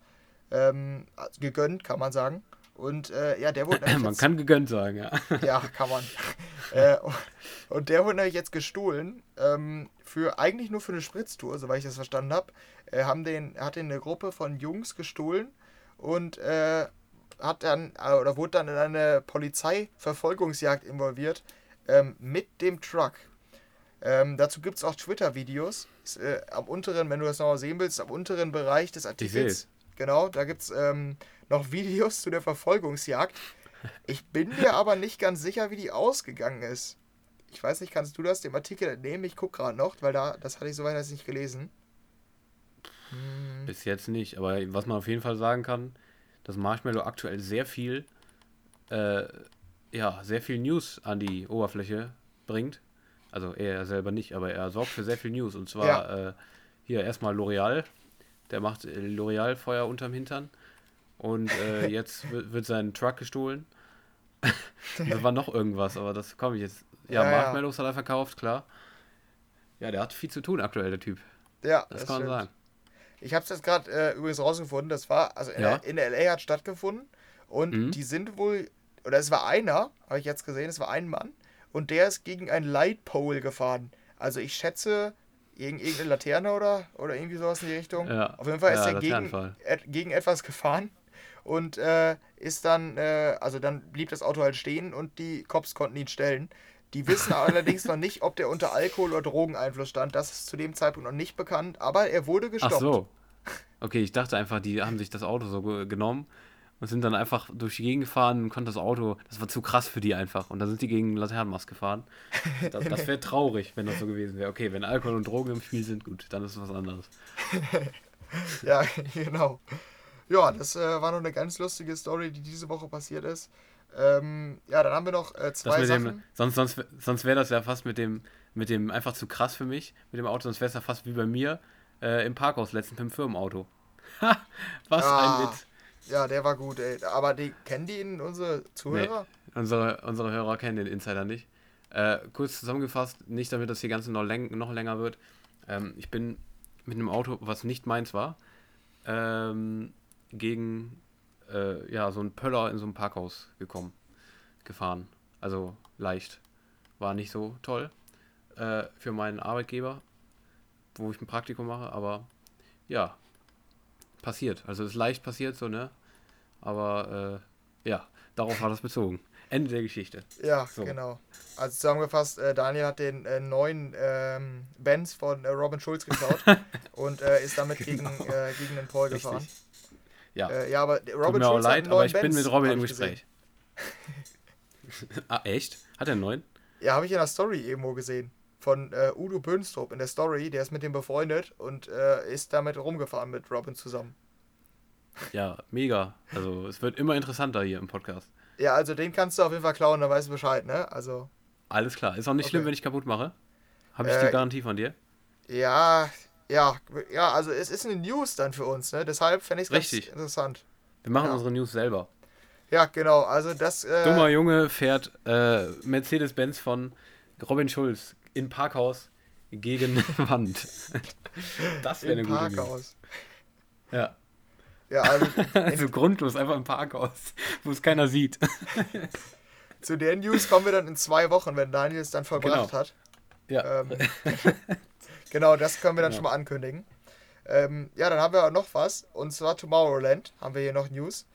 Ähm, also gegönnt, kann man sagen. Und äh, ja, der wurde. <laughs> man kann gegönnt sagen, ja. <laughs> ja, kann man. <laughs> äh, und der wurde nämlich jetzt gestohlen. Ähm, für eigentlich nur für eine Spritztour, soweit ich das verstanden habe. Äh, haben den, hat den eine Gruppe von Jungs gestohlen und äh, hat dann äh, oder wurde dann in eine Polizeiverfolgungsjagd involviert ähm, mit dem Truck. Ähm, dazu gibt es auch Twitter-Videos. Äh, am unteren, wenn du das nochmal sehen willst, am unteren Bereich des Artikels. Genau, da gibt es ähm, noch Videos zu der Verfolgungsjagd. Ich bin mir aber nicht ganz sicher, wie die ausgegangen ist. Ich weiß nicht, kannst du das dem Artikel entnehmen? Ich gucke gerade noch, weil da, das hatte ich soweit nicht gelesen. Hm. Bis jetzt nicht, aber was man auf jeden Fall sagen kann, dass Marshmallow aktuell sehr viel, äh, ja, sehr viel News an die Oberfläche bringt. Also er selber nicht, aber er sorgt für sehr viel News. Und zwar ja. äh, hier erstmal L'Oreal. Der macht L'Oreal Feuer unterm Hintern. Und äh, <laughs> jetzt wird sein Truck gestohlen. <laughs> da war noch irgendwas, aber das komme ich jetzt. Ja, ja Marshmallows ja. hat er verkauft, klar. Ja, der hat viel zu tun aktuell, der Typ. Ja, das, das kann man sagen. Ich habe es jetzt gerade äh, übrigens rausgefunden. Das war, also in, ja. in LA hat stattgefunden. Und mhm. die sind wohl, oder es war einer, habe ich jetzt gesehen, es war ein Mann. Und der ist gegen ein Lightpole gefahren. Also ich schätze, gegen irgendeine Laterne oder, oder irgendwie sowas in die Richtung. Ja. Auf jeden Fall ist er gegen, gegen etwas gefahren und äh, ist dann, äh, also dann blieb das Auto halt stehen und die Cops konnten ihn stellen. Die wissen <laughs> allerdings noch nicht, ob der unter Alkohol- oder Drogeneinfluss stand. Das ist zu dem Zeitpunkt noch nicht bekannt, aber er wurde gestoppt. Ach so. <laughs> Okay, ich dachte einfach, die haben sich das Auto so genommen und sind dann einfach durch die Gegend gefahren und konnten das Auto, das war zu krass für die einfach. Und dann sind die gegen Laternenmast gefahren. Das, das wäre <laughs> traurig, wenn das so gewesen wäre. Okay, wenn Alkohol und Drogen im Spiel sind, gut, dann ist es was anderes. ja, genau. Ja, das äh, war noch eine ganz lustige Story, die diese Woche passiert ist. Ähm, ja, dann haben wir noch äh, zwei Sachen. Dem, sonst sonst, sonst wäre das ja fast mit dem, mit dem einfach zu krass für mich, mit dem Auto, sonst wäre es ja fast wie bei mir äh, im Parkhaus letztens mit dem Firmenauto. <laughs> Was ah, ein Witz. Ja, der war gut, ey. Aber die, kennen die ihn, unsere Zuhörer? Nee, unsere, unsere Hörer kennen den Insider nicht. Äh, kurz zusammengefasst, nicht damit das hier Ganze noch, läng noch länger wird. Ähm, ich bin mit einem Auto, was nicht meins war, ähm, gegen äh, ja, so einen Pöller in so einem Parkhaus gekommen. gefahren. Also leicht. War nicht so toll äh, für meinen Arbeitgeber, wo ich ein Praktikum mache, aber ja, passiert. Also ist leicht passiert so, ne? Aber äh, ja, darauf war das bezogen. Ende der Geschichte. Ja, so. genau. Also zusammengefasst, äh, Daniel hat den äh, neuen ähm, Benz von äh, Robin Schulz geklaut <laughs> und äh, ist damit gegen, genau. Äh, gegen den Paul Richtig. gefahren. Ja. Äh, ja, aber Robin Tut mir Schulz auch leid, aber ich Benz, bin mit Robin im Gespräch. <laughs> ah, echt? Hat er einen neuen? Ja, habe ich in der Story irgendwo gesehen. Von Udo Bönstrup in der Story. Der ist mit dem befreundet und ist damit rumgefahren mit Robin zusammen. <laughs> Ja, mega. Also es wird immer interessanter hier im Podcast. Ja, also den kannst du auf jeden Fall klauen, dann weißt du Bescheid, ne? Also. Alles klar. Ist auch nicht okay. schlimm, wenn ich kaputt mache. Habe ich äh, die Garantie von dir? Ja, ja, ja, also es ist eine News dann für uns, ne? Deshalb fände ich es ganz interessant. Wir machen ja. unsere News selber. Ja, genau. Also das. Äh, Dummer Junge fährt äh, Mercedes-Benz von Robin Schulz in Parkhaus gegen <laughs> Wand. das wäre eine gute Parkhaus. News. Ja. Ja, also, <laughs> also grundlos, einfach im Parkhaus, wo es keiner sieht. Zu der News kommen wir dann in zwei Wochen, wenn Daniel es dann vollbracht genau. hat. Ja. Ähm, <laughs> genau, das können wir dann ja. schon mal ankündigen. Ähm, ja, dann haben wir auch noch was, und zwar Tomorrowland haben wir hier noch News.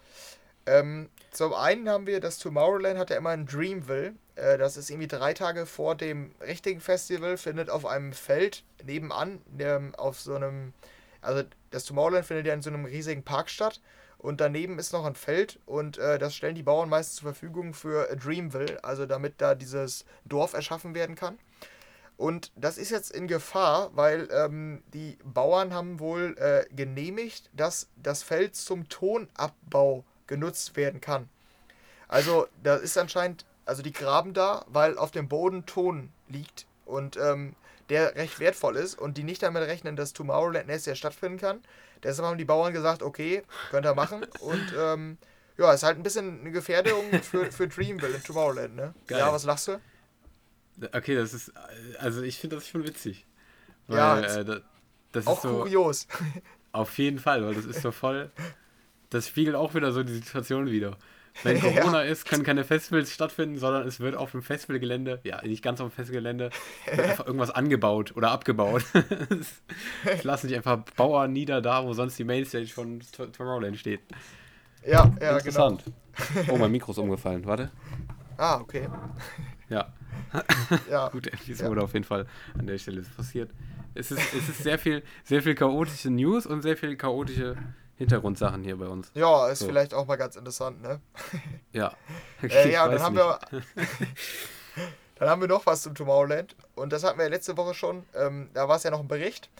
Ähm, zum einen haben wir, das Tomorrowland hat ja immer ein Dreamville. Äh, das ist irgendwie drei Tage vor dem richtigen Festival, findet auf einem Feld nebenan, ähm, auf so einem also das Tomorrowland findet ja in so einem riesigen Park statt und daneben ist noch ein Feld und äh, das stellen die Bauern meistens zur Verfügung für Dreamville, also damit da dieses Dorf erschaffen werden kann. Und das ist jetzt in Gefahr, weil ähm, die Bauern haben wohl äh, genehmigt, dass das Feld zum Tonabbau genutzt werden kann. Also da ist anscheinend, also die graben da, weil auf dem Boden Ton liegt und ähm, der recht wertvoll ist und die nicht damit rechnen, dass Tomorrowland nächstes Jahr stattfinden kann. Deshalb haben die Bauern gesagt, okay, könnt ihr machen. <laughs> Und ähm, ja, ist halt ein bisschen eine Gefährdung für, für Dreamville in Tomorrowland, ne? Geil. Ja, was lachst du? Okay, das ist, also ich finde das schon witzig. Weil, ja, äh, das, das auch ist so, kurios. <laughs> Auf jeden Fall, weil das ist so voll, das spiegelt auch wieder so die Situation wieder. Wenn <laughs> Corona ja. ist, können keine Festivals stattfinden, sondern es wird auf dem Festivalgelände, ja, nicht ganz auf dem Festivalgelände, einfach <laughs> irgendwas angebaut oder abgebaut. es lassen sich einfach Bauern nieder, da wo sonst die Mainstage von Tomorrowland steht. Ja, ja, Interessant. genau. Oh, mein Mikro ist umgefallen, warte. Ah, okay. Ja. <laughs> ja. Gute Episode ja. auf jeden Fall an der Stelle ist passiert. Es ist, es ist sehr viel, sehr viel chaotische News und sehr viel chaotische Hintergrundsachen hier bei uns. Ja, ist so. vielleicht auch mal ganz interessant, ne? <laughs> Ja. <laughs> äh, ja, dann haben wir. dann haben wir noch was zum Tomorrowland. Und das hatten wir ja letzte Woche schon. Ähm, da war es ja noch ein Bericht.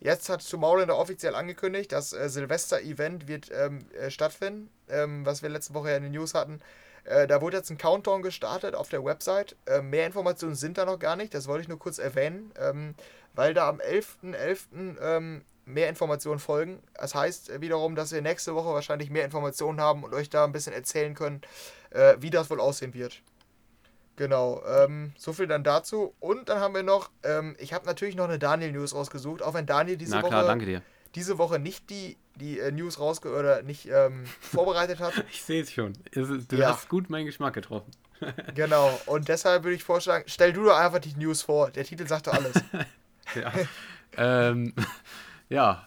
Jetzt hat Tomorrowland offiziell angekündigt, das äh, Silvester-Event wird ähm, äh, stattfinden, ähm, was wir letzte Woche ja in den News hatten. Äh, da wurde jetzt ein Countdown gestartet auf der Website. Äh, mehr Informationen sind da noch gar nicht, das wollte ich nur kurz erwähnen, ähm, weil da am 11.11. .11., ähm, mehr Informationen folgen. Das heißt wiederum, dass wir nächste Woche wahrscheinlich mehr Informationen haben und euch da ein bisschen erzählen können, äh, wie das wohl aussehen wird. Genau, ähm, so viel dann dazu. Und dann haben wir noch, ähm, ich habe natürlich noch eine Daniel-News rausgesucht, auch wenn Daniel diese Na klar, Woche danke dir. Diese Woche nicht die, die äh, News rausge oder nicht ähm, <laughs> vorbereitet hat. Ich sehe es schon. Du ja. hast gut meinen Geschmack getroffen. <laughs> genau, und deshalb würde ich vorschlagen, stell du doch einfach die News vor. Der Titel sagt doch alles. <laughs> ja. ähm, ja,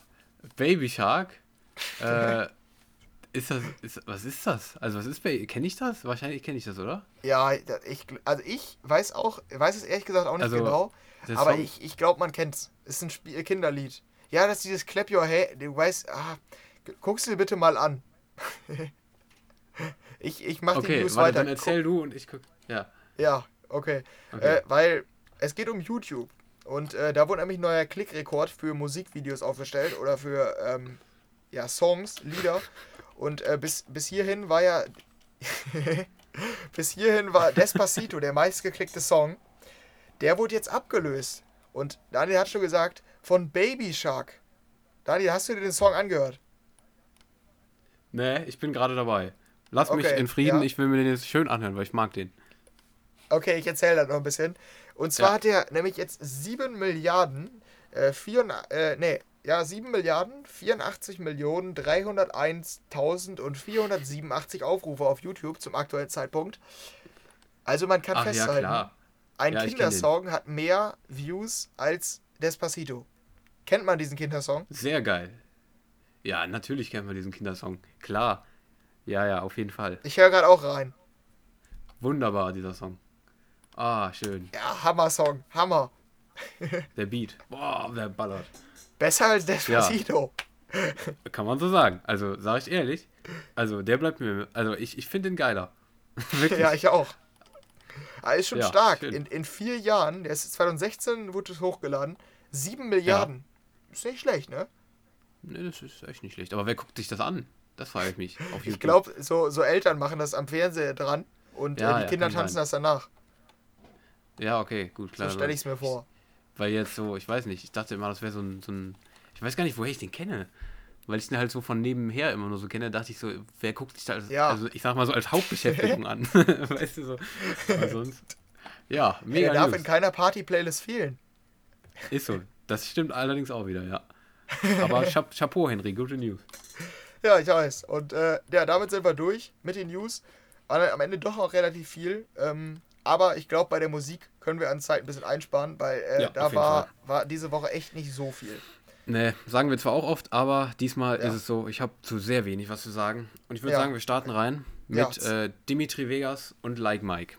Baby Shark. Äh, ist das, ist, was ist das? Also was ist Baby, kenne ich das? Wahrscheinlich kenne ich das, oder? Ja, ich, also ich weiß auch, weiß es ehrlich gesagt auch nicht also, genau, aber Song, ich, ich glaube, man kennt es. Ist ein Spiel, Kinderlied. Ja, das ist dieses Clap Your Head, du weißt, ah, guckst du dir bitte mal an. <laughs> ich ich mache okay, die News warte, weiter. dann erzähl du und ich guck, ja. Ja, okay. okay. Äh, weil es geht um YouTube. Und äh, da wurde nämlich ein neuer Klickrekord für Musikvideos aufgestellt oder für ähm, ja, Songs, Lieder. Und äh, bis, bis hierhin war ja. <laughs> bis hierhin war Despacito der meistgeklickte Song. Der wurde jetzt abgelöst. Und Daniel hat schon gesagt, von Baby Shark. Daniel, hast du dir den Song angehört? Nee, ich bin gerade dabei. Lass okay, mich in Frieden, ja. ich will mir den jetzt schön anhören, weil ich mag den. Okay, ich erzähle das noch ein bisschen. Und zwar ja. hat er nämlich jetzt 7 Milliarden, äh, 4, äh, nee, ja, 7 Milliarden, 84 Millionen, 301.000 und 487 Aufrufe auf YouTube zum aktuellen Zeitpunkt. Also man kann Ach, festhalten, ja, ein Kindersong hat mehr Views als Despacito. Kennt man diesen Kindersong? Sehr geil. Ja, natürlich kennt man diesen Kindersong. Klar. Ja, ja, auf jeden Fall. Ich höre gerade auch rein. Wunderbar, dieser Song. Ah, schön. Ja, Hammer-Song. Hammer. <laughs> der Beat. Boah, der ballert. Besser als Despacito. Ja. Kann man so sagen. Also, sag ich ehrlich. Also, der bleibt mir. Also, ich, ich finde den geiler. <laughs> ja, ich auch. Aber ist schon ja, stark. In, in vier Jahren, der ist 2016, wurde es hochgeladen. Sieben Milliarden. Ja. Ist nicht schlecht, ne? Ne, das ist echt nicht schlecht. Aber wer guckt sich das an? Das frage ich mich. ich glaube, so, so Eltern machen das am Fernseher dran und ja, äh, die Kinder tanzen sein. das danach. Ja, okay, gut, klar. So stelle ich es mir vor. Weil jetzt so, ich weiß nicht, ich dachte immer, das wäre so ein, so ein. Ich weiß gar nicht, woher ich den kenne weil ich den halt so von nebenher immer nur so kenne, dachte ich so, wer guckt sich da als, ja. also ich sag mal so als Hauptbeschäftigung <laughs> an. <laughs> weißt du so. Aber sonst. Ja, mega. Der darf in keiner Party-Playlist fehlen. Ist so. Das stimmt allerdings auch wieder, ja. Aber <laughs> Chapeau, Henry, gute News. Ja, ich weiß. Und äh, ja, damit sind wir durch mit den News. War am Ende doch noch relativ viel. Ähm, aber ich glaube, bei der Musik können wir an Zeit ein bisschen einsparen, weil äh, ja, da war, war diese Woche echt nicht so viel. Ne, sagen wir zwar auch oft, aber diesmal ja. ist es so, ich habe zu sehr wenig was zu sagen. Und ich würde ja. sagen, wir starten rein mit äh, Dimitri Vegas und Like Mike.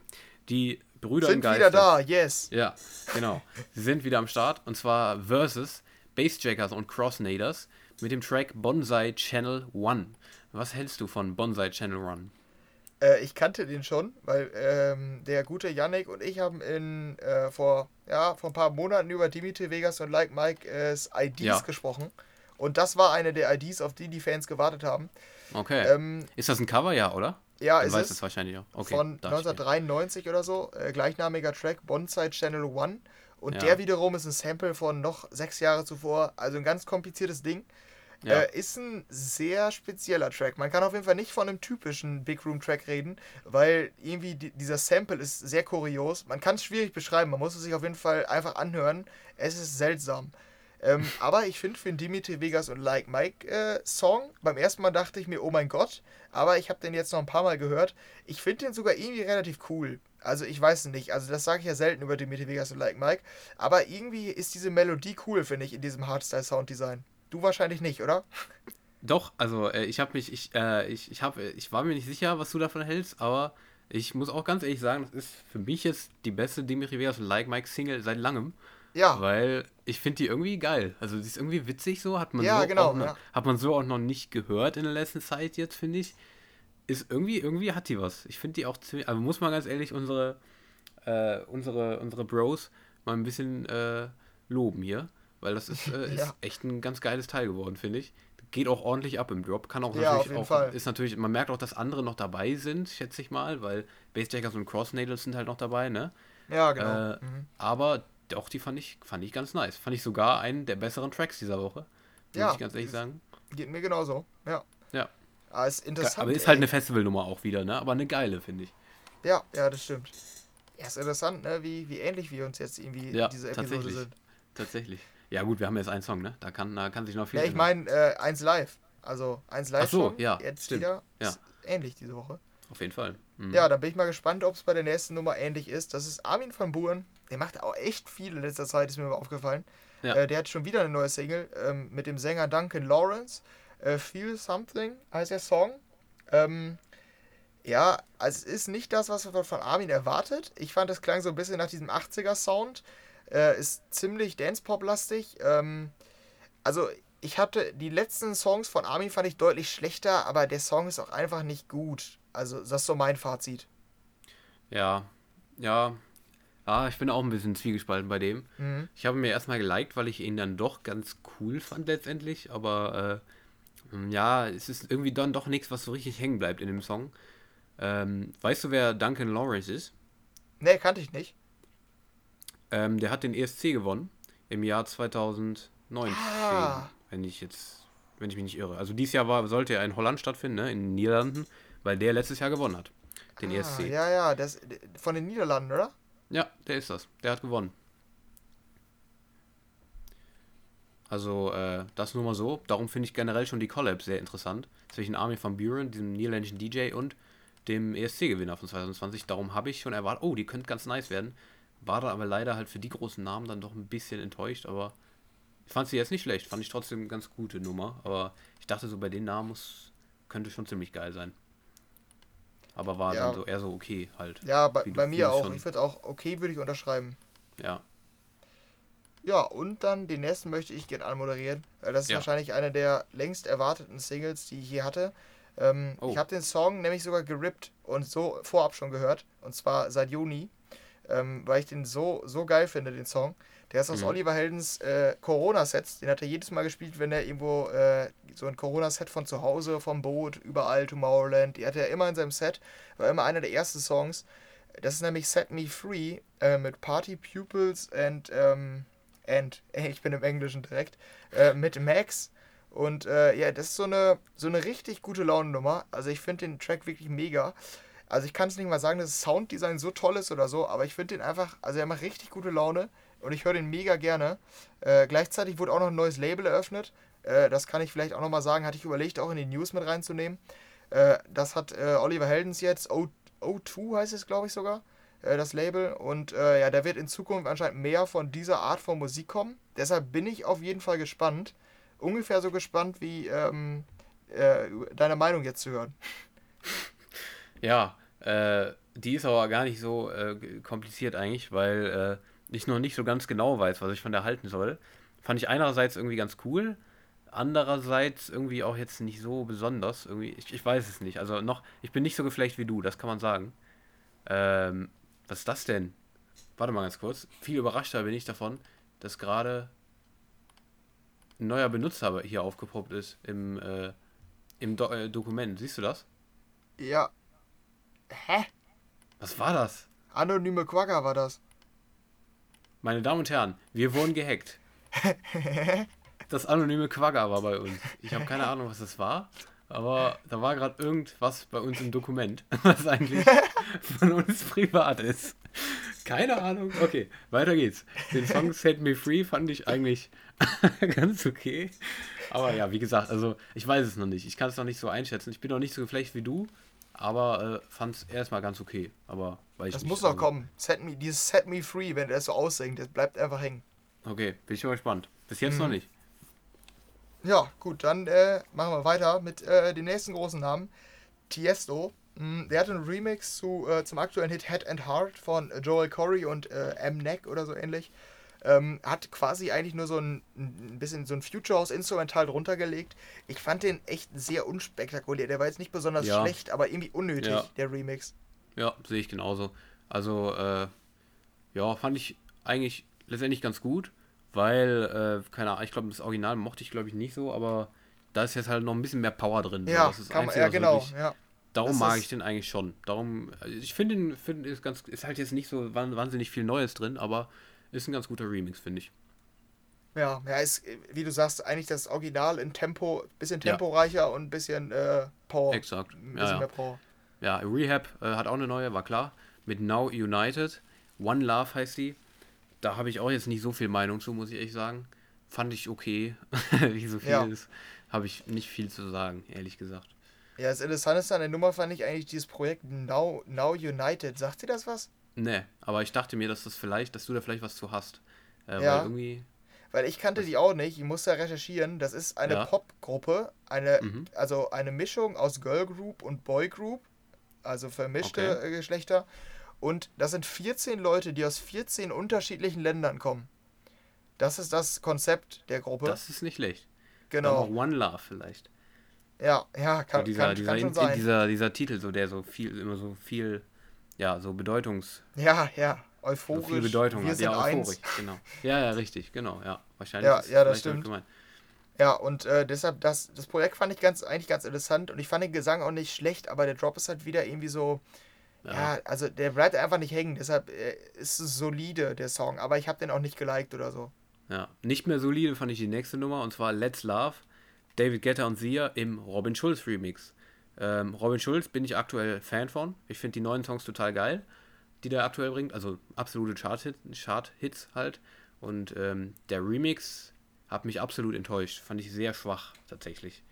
Die Brüder sind im Geiste. wieder da, yes. Ja, genau. Sie sind wieder am Start und zwar versus Bassjackers und Crossnaders mit dem Track Bonsai Channel One. Was hältst du von Bonsai Channel One? Äh, ich kannte den schon, weil ähm, der gute Yannick und ich haben in, äh, vor, ja, vor ein paar Monaten über Dimitri Vegas und Like Mike äh, IDs ja. gesprochen. Und das war eine der IDs, auf die die Fans gewartet haben. Okay. Ähm, ist das ein Cover, ja, oder? Ja, ist weiß es. wahrscheinlich auch. Okay, von 1993 oder so. Äh, gleichnamiger Track, Bonsai Channel One. Und ja. der wiederum ist ein Sample von noch sechs Jahre zuvor. Also ein ganz kompliziertes Ding. Ja. Äh, ist ein sehr spezieller Track. Man kann auf jeden Fall nicht von einem typischen Big Room Track reden, weil irgendwie die, dieser Sample ist sehr kurios. Man kann es schwierig beschreiben, man muss es sich auf jeden Fall einfach anhören. Es ist seltsam. Ähm, aber ich finde für den Dimitri Vegas und Like Mike äh, Song, beim ersten Mal dachte ich mir, oh mein Gott, aber ich habe den jetzt noch ein paar Mal gehört. Ich finde den sogar irgendwie relativ cool. Also ich weiß nicht, also das sage ich ja selten über Dimitri Vegas und Like Mike, aber irgendwie ist diese Melodie cool, finde ich, in diesem Hardstyle Sound Design. Du wahrscheinlich nicht, oder? Doch, also äh, ich habe mich, ich, äh, ich, ich, hab, ich war mir nicht sicher, was du davon hältst, aber ich muss auch ganz ehrlich sagen, das ist für mich jetzt die beste Dimitri Vegas Like Mike Single seit langem. Ja. Weil ich finde die irgendwie geil. Also die ist irgendwie witzig so, hat man, ja, so, genau, auch noch, ja. hat man so auch noch nicht gehört in der letzten Zeit jetzt, finde ich. Ist irgendwie, irgendwie hat die was. Ich finde die auch ziemlich, also muss man ganz ehrlich unsere, äh, unsere, unsere Bros mal ein bisschen äh, loben hier. Weil das ist, <laughs> äh, ja. ist echt ein ganz geiles Teil geworden, finde ich. Geht auch ordentlich ab im Drop. Kann auch ja, natürlich auch, Fall. ist natürlich, man merkt auch, dass andere noch dabei sind, schätze ich mal, weil Bassjackers und Crossnadles sind halt noch dabei, ne? Ja, genau. Äh, mhm. Aber auch die fand ich, fand ich ganz nice. Fand ich sogar einen der besseren Tracks dieser Woche. Ja. Muss ich ganz ehrlich sagen. Geht mir genauso, ja. Ja. Aber ah, ist interessant. Aber ist halt eine Festivalnummer auch wieder, ne? Aber eine geile, finde ich. Ja, ja, das stimmt. Ja, ist interessant, ne? Wie, wie ähnlich wir uns jetzt irgendwie ja, diese Episode tatsächlich. sind. Tatsächlich. Ja, gut, wir haben jetzt einen Song, ne? Da kann, da kann sich noch viel. Ja, ich meine, äh, eins live. Also, eins live. Ach so, ja. Jetzt stimmt. wieder. Ja. ähnlich diese Woche. Auf jeden Fall. Mhm. Ja, dann bin ich mal gespannt, ob es bei der nächsten Nummer ähnlich ist. Das ist Armin van Buren. Der macht auch echt viel in letzter Zeit, ist mir aufgefallen. Ja. Äh, der hat schon wieder eine neue Single ähm, mit dem Sänger Duncan Lawrence. Äh, Feel Something heißt der Song. Ähm, ja, also es ist nicht das, was man von Armin erwartet. Ich fand, das klang so ein bisschen nach diesem 80er-Sound. Äh, ist ziemlich Dance-Pop-lastig. Ähm, also, ich hatte die letzten Songs von Armin fand ich deutlich schlechter, aber der Song ist auch einfach nicht gut. Also, das ist so mein Fazit. Ja, ja. Ah, ich bin auch ein bisschen zwiegespalten bei dem. Mhm. Ich habe mir erstmal geliked, weil ich ihn dann doch ganz cool fand letztendlich, aber äh, hm, ja, es ist irgendwie dann doch nichts, was so richtig hängen bleibt in dem Song. Ähm, weißt du, wer Duncan Lawrence ist? Nee, kannte ich nicht. Ähm, der hat den ESC gewonnen im Jahr 2019, ah. wenn ich jetzt, wenn ich mich nicht irre. Also dieses Jahr war, sollte er in Holland stattfinden, ne, in den Niederlanden, weil der letztes Jahr gewonnen hat, den ah, ESC. Ja, ja, das, von den Niederlanden, oder? Ja, der ist das. Der hat gewonnen. Also, äh, das nur mal so. Darum finde ich generell schon die Collab sehr interessant. Zwischen Armin van Buren, diesem niederländischen DJ, und dem ESC-Gewinner von 2020. Darum habe ich schon erwartet, oh, die könnte ganz nice werden. War da aber leider halt für die großen Namen dann doch ein bisschen enttäuscht, aber ich fand sie jetzt nicht schlecht. Fand ich trotzdem eine ganz gute Nummer, aber ich dachte so, bei den Namen muss, könnte schon ziemlich geil sein. Aber war ja. dann so eher so okay halt. Ja, bei, bei mir auch. Schon... Ich würde auch okay, würde ich unterschreiben. Ja. Ja, und dann den nächsten möchte ich gerne anmoderieren. Das ist ja. wahrscheinlich eine der längst erwarteten Singles, die ich hier hatte. Ähm, oh. Ich habe den Song nämlich sogar gerippt und so vorab schon gehört. Und zwar seit Juni. Ähm, weil ich den so, so geil finde, den Song. Der ist aus mhm. Oliver Heldens äh, Corona-Sets. Den hat er jedes Mal gespielt, wenn er irgendwo äh, so ein Corona-Set von zu Hause, vom Boot, überall, Tomorrowland. Die hatte er immer in seinem Set. War immer einer der ersten Songs. Das ist nämlich Set Me Free äh, mit Party Pupils and, ähm, and, <laughs> ich bin im Englischen direkt, äh, mit Max und äh, ja, das ist so eine, so eine richtig gute Launennummer. Also ich finde den Track wirklich mega. Also ich kann es nicht mal sagen, dass das Sounddesign so toll ist oder so, aber ich finde den einfach, also er macht richtig gute Laune und ich höre den mega gerne. Äh, gleichzeitig wurde auch noch ein neues Label eröffnet. Äh, das kann ich vielleicht auch nochmal sagen, hatte ich überlegt, auch in die News mit reinzunehmen. Äh, das hat äh, Oliver Heldens jetzt, o, O2 heißt es glaube ich sogar, äh, das Label. Und äh, ja, da wird in Zukunft anscheinend mehr von dieser Art von Musik kommen. Deshalb bin ich auf jeden Fall gespannt ungefähr so gespannt wie ähm, äh, deine Meinung jetzt zu hören. Ja, die ist aber gar nicht so kompliziert eigentlich, weil ich noch nicht so ganz genau weiß, was ich von der halten soll. Fand ich einerseits irgendwie ganz cool, andererseits irgendwie auch jetzt nicht so besonders. Irgendwie, ich, ich weiß es nicht. Also noch, ich bin nicht so geflecht wie du, das kann man sagen. Ähm, was ist das denn? Warte mal ganz kurz. Viel überraschter bin ich davon, dass gerade ein neuer Benutzer hier aufgepoppt ist im, äh, im Do äh, Dokument. Siehst du das? Ja. Hä? Was war das? Anonyme Quagga war das. Meine Damen und Herren, wir wurden gehackt. das anonyme Quagga war bei uns. Ich habe keine Ahnung, was das war, aber da war gerade irgendwas bei uns im Dokument, <laughs> was eigentlich von uns privat ist. Keine Ahnung. Okay, weiter geht's. Den Song Set Me Free fand ich eigentlich <laughs> ganz okay. Aber ja, wie gesagt, also ich weiß es noch nicht. Ich kann es noch nicht so einschätzen. Ich bin noch nicht so geflecht wie du, aber äh, fand es erstmal ganz okay. Aber weil ich Das muss noch kommen. Set me, dieses Set Me Free, wenn der so aussingt, das bleibt einfach hängen. Okay, bin ich mal gespannt. Bis jetzt mhm. noch nicht. Ja, gut, dann äh, machen wir weiter mit äh, dem nächsten großen Namen. Tiesto Mm, der hatte einen Remix zu, äh, zum aktuellen Hit Head and Heart von Joel Corey und äh, M. Neck oder so ähnlich. Ähm, hat quasi eigentlich nur so ein, ein bisschen so ein Future House Instrumental drunter gelegt. Ich fand den echt sehr unspektakulär. Der war jetzt nicht besonders ja. schlecht, aber irgendwie unnötig, ja. der Remix. Ja, sehe ich genauso. Also, äh, ja, fand ich eigentlich letztendlich ganz gut, weil, äh, keine Ahnung, ich glaube, das Original mochte ich, glaube ich, nicht so, aber da ist jetzt halt noch ein bisschen mehr Power drin. Ja, das ist kann man, ja genau. Ja. Darum das mag ich den eigentlich schon. Darum, also ich finde ihn, find, ist ganz, ist halt jetzt nicht so wahnsinnig viel Neues drin, aber ist ein ganz guter Remix, finde ich. Ja, ja, ist, wie du sagst, eigentlich das Original in Tempo, bisschen temporeicher ja. und ein bisschen äh, Power. Exakt. Ein bisschen ja, mehr Power. Ja, Rehab äh, hat auch eine neue, war klar. Mit Now United. One Love heißt die. Da habe ich auch jetzt nicht so viel Meinung zu, muss ich ehrlich sagen. Fand ich okay. <laughs> wie so viel ja. ist, habe ich nicht viel zu sagen, ehrlich gesagt. Ja, das Interessante an der Nummer fand ich eigentlich dieses Projekt Now, Now United. Sagt dir das was? Nee, aber ich dachte mir, dass das vielleicht, dass du da vielleicht was zu hast. Äh, ja. Weil irgendwie. Weil ich kannte die auch nicht, ich musste recherchieren. Das ist eine ja. Popgruppe, eine, mhm. also eine Mischung aus Girl Group und Boy Group, also vermischte okay. Geschlechter. Und das sind 14 Leute, die aus 14 unterschiedlichen Ländern kommen. Das ist das Konzept der Gruppe. Das ist nicht schlecht. Genau. One Love vielleicht. Ja, ja, kann, so dieser, kann, dieser, kann schon sein. Dieser, dieser Titel, so der so viel, immer so viel, ja, so Bedeutungs... Ja, ja, euphorisch. So viel Bedeutung Wir hat. Ja, euphorisch, genau. Ja, ja, richtig, genau, ja. Wahrscheinlich ja, ja, das stimmt. Ja, und äh, deshalb, das, das Projekt fand ich ganz, eigentlich ganz interessant und ich fand den Gesang auch nicht schlecht, aber der Drop ist halt wieder irgendwie so, ja, ja also der bleibt einfach nicht hängen, deshalb äh, ist es solide, der Song, aber ich habe den auch nicht geliked oder so. Ja, nicht mehr solide fand ich die nächste Nummer und zwar Let's Love David Guetta und Sia im Robin Schulz Remix. Ähm, Robin Schulz bin ich aktuell Fan von. Ich finde die neuen Songs total geil, die der aktuell bringt. Also absolute Chart-Hits Chart halt. Und ähm, der Remix hat mich absolut enttäuscht. Fand ich sehr schwach, tatsächlich.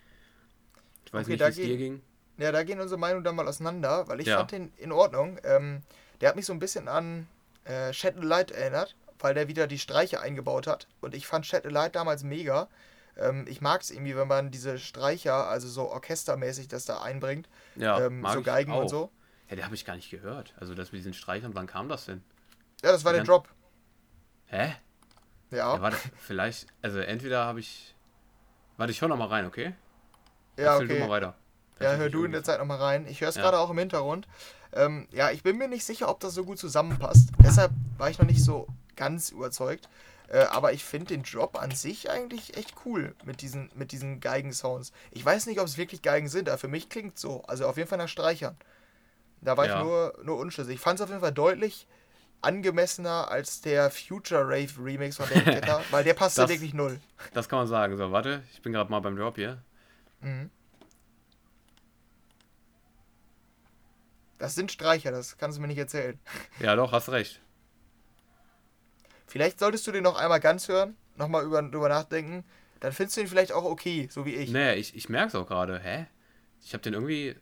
Ich weiß okay, nicht, wie es dir ging. Ja, da gehen unsere Meinungen dann mal auseinander, weil ich ja. fand den in Ordnung. Ähm, der hat mich so ein bisschen an äh, Shadow Light erinnert, weil der wieder die Streicher eingebaut hat. Und ich fand Shadow Light damals mega. Ähm, ich mag es irgendwie, wenn man diese Streicher, also so orchestermäßig, das da einbringt. Ja, ähm, so Geigen und so. Ja, der habe ich gar nicht gehört. Also das mit diesen Streichern, wann kam das denn? Ja, das war der Drop. Hä? Ja. ja warte, vielleicht, also entweder habe ich. Warte, ich höre nochmal rein, okay? Ja, Erzähl okay. du mal weiter. ja, hör du in der Zeit nochmal rein. Ich höre es ja. gerade auch im Hintergrund. Ähm, ja, ich bin mir nicht sicher, ob das so gut zusammenpasst. Deshalb war ich noch nicht so ganz überzeugt. Äh, aber ich finde den Drop an sich eigentlich echt cool mit diesen, mit diesen Geigen-Sounds. Ich weiß nicht, ob es wirklich Geigen sind, aber für mich klingt so. Also auf jeden Fall nach Streichern. Da war ja. ich nur, nur unschlüssig. Ich fand es auf jeden Fall deutlich angemessener als der Future Rave Remix von David Guetta, <laughs> weil der passt ja wirklich null. Das kann man sagen. So, warte, ich bin gerade mal beim Drop hier. Mhm. Das sind Streicher, das kannst du mir nicht erzählen. Ja, doch, hast recht. Vielleicht solltest du den noch einmal ganz hören, nochmal über, drüber nachdenken. Dann findest du ihn vielleicht auch okay, so wie ich. Nee, ich, ich merke es auch gerade. Hä? Ich habe den irgendwie.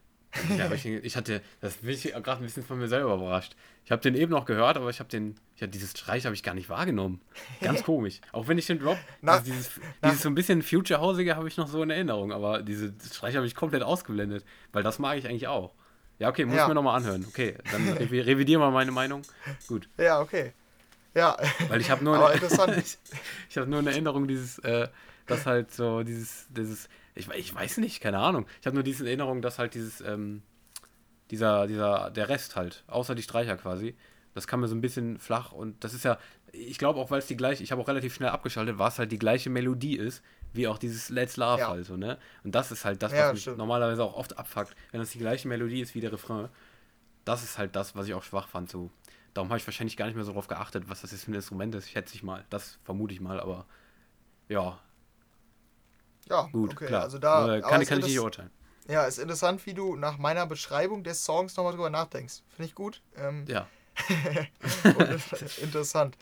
Ja, ich, ich, hatte, das bin ich gerade ein bisschen von mir selber überrascht. Ich habe den eben noch gehört, aber ich habe den, ja, dieses Streich habe ich gar nicht wahrgenommen. Ganz <laughs> komisch. Auch wenn ich den Drop, nach, also dieses, nach, dieses so ein bisschen Future-Hausige habe ich noch so in Erinnerung, aber diese Streich habe ich komplett ausgeblendet, weil das mag ich eigentlich auch. Ja, okay, muss ja. ich mir nochmal anhören. Okay, dann revidieren wir meine Meinung. Gut. Ja, okay. Ja. Weil ich habe nur, <laughs> eine, <laughs> ich, ich habe nur eine Erinnerung, dieses, äh, dass halt so dieses, dieses, ich, ich weiß nicht, keine Ahnung. Ich habe nur diese Erinnerung, dass halt dieses, ähm, dieser, dieser, der Rest halt, außer die Streicher quasi, das kam mir so ein bisschen flach und das ist ja, ich glaube auch, weil es die gleiche, ich habe auch relativ schnell abgeschaltet, war es halt die gleiche Melodie ist, wie auch dieses Let's Love ja. halt so, ne? Und das ist halt das, was ja, mich stimmt. normalerweise auch oft abfuckt, wenn das die gleiche Melodie ist wie der Refrain. Das ist halt das, was ich auch schwach fand, so. Darum habe ich wahrscheinlich gar nicht mehr so drauf geachtet, was das jetzt für ein Instrument ist, schätze ich mal. Das vermute ich mal, aber ja. Ja, gut, okay. klar. Also da äh, kann, kann ich nicht urteilen. Ja, ist interessant, wie du nach meiner Beschreibung des Songs nochmal drüber nachdenkst. Finde ich gut. Ähm, ja. <laughs> interessant.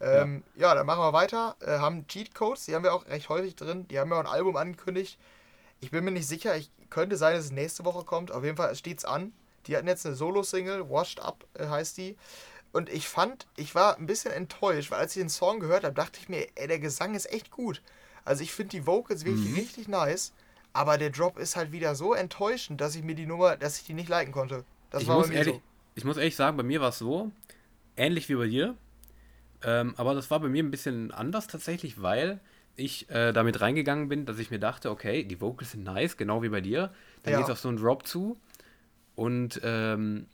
Ähm, ja. ja. dann machen wir weiter. Äh, haben Cheatcodes, die haben wir auch recht häufig drin. Die haben ja auch ein Album angekündigt. Ich bin mir nicht sicher, ich könnte sein, dass es nächste Woche kommt. Auf jeden Fall steht es an. Die hatten jetzt eine Solo-Single, Washed Up äh, heißt die. Und ich fand, ich war ein bisschen enttäuscht, weil als ich den Song gehört habe, dachte ich mir, ey, der Gesang ist echt gut. Also ich finde die Vocals wirklich mhm. richtig nice. Aber der Drop ist halt wieder so enttäuschend, dass ich mir die Nummer, dass ich die nicht liken konnte. Das ich war muss bei mir ehrlich, so. Ich muss ehrlich sagen, bei mir war es so, ähnlich wie bei dir. Ähm, aber das war bei mir ein bisschen anders tatsächlich, weil ich äh, damit reingegangen bin, dass ich mir dachte, okay, die Vocals sind nice, genau wie bei dir. Dann ja. geht es auf so einen Drop zu. Und ähm,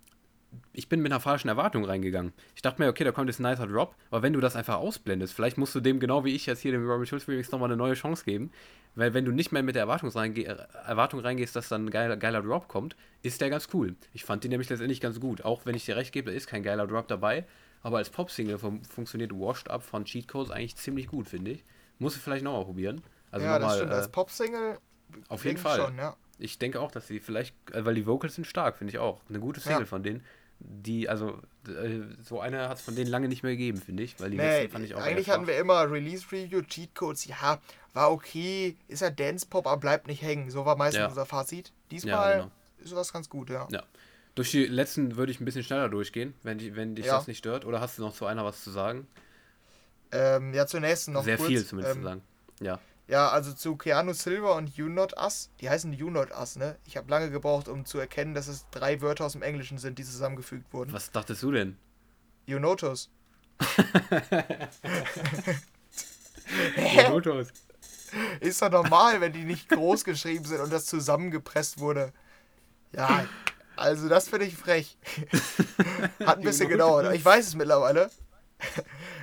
ich bin mit einer falschen Erwartung reingegangen. Ich dachte mir, okay, da kommt jetzt ein nicer Drop, aber wenn du das einfach ausblendest, vielleicht musst du dem, genau wie ich jetzt hier dem Robert Schulz Remix, nochmal eine neue Chance geben, weil wenn du nicht mehr mit der Erwartung, reinge Erwartung reingehst, dass dann ein geiler, geiler Drop kommt, ist der ganz cool. Ich fand den nämlich letztendlich ganz gut, auch wenn ich dir recht gebe, da ist kein geiler Drop dabei, aber als Pop-Single funktioniert Washed Up von Cheat Codes eigentlich ziemlich gut, finde ich. Muss ich vielleicht nochmal probieren. Also ja, das stimmt, äh, als Pop-Single auf jeden Fall. Schon, ja. Ich denke auch, dass sie vielleicht, äh, weil die Vocals sind stark, finde ich auch. Eine gute Single ja. von denen die, also äh, so eine hat es von denen lange nicht mehr gegeben, finde ich, weil die nee, fand ich auch Eigentlich hatten wir immer Release Review, Cheatcodes, ja, war okay, ist ja Dance Pop, aber bleibt nicht hängen. So war meistens ja. unser Fazit. Diesmal ja, genau. ist was ganz gut, ja. Ja. Durch die letzten würde ich ein bisschen schneller durchgehen, wenn, die, wenn dich ja. das nicht stört. Oder hast du noch zu einer was zu sagen? Ähm, ja, zur nächsten noch Sehr kurz. viel zumindest ähm, zu sagen. Ja. Ja, also zu Keanu Silver und You Not Us. Die heißen You Not Us, ne? Ich habe lange gebraucht, um zu erkennen, dass es drei Wörter aus dem Englischen sind, die zusammengefügt wurden. Was dachtest du denn? You Notus. <laughs> Notus. Ist doch normal, wenn die nicht groß geschrieben sind und das zusammengepresst wurde. Ja, also das finde ich frech. Hat ein bisschen gedauert. Ich weiß es mittlerweile.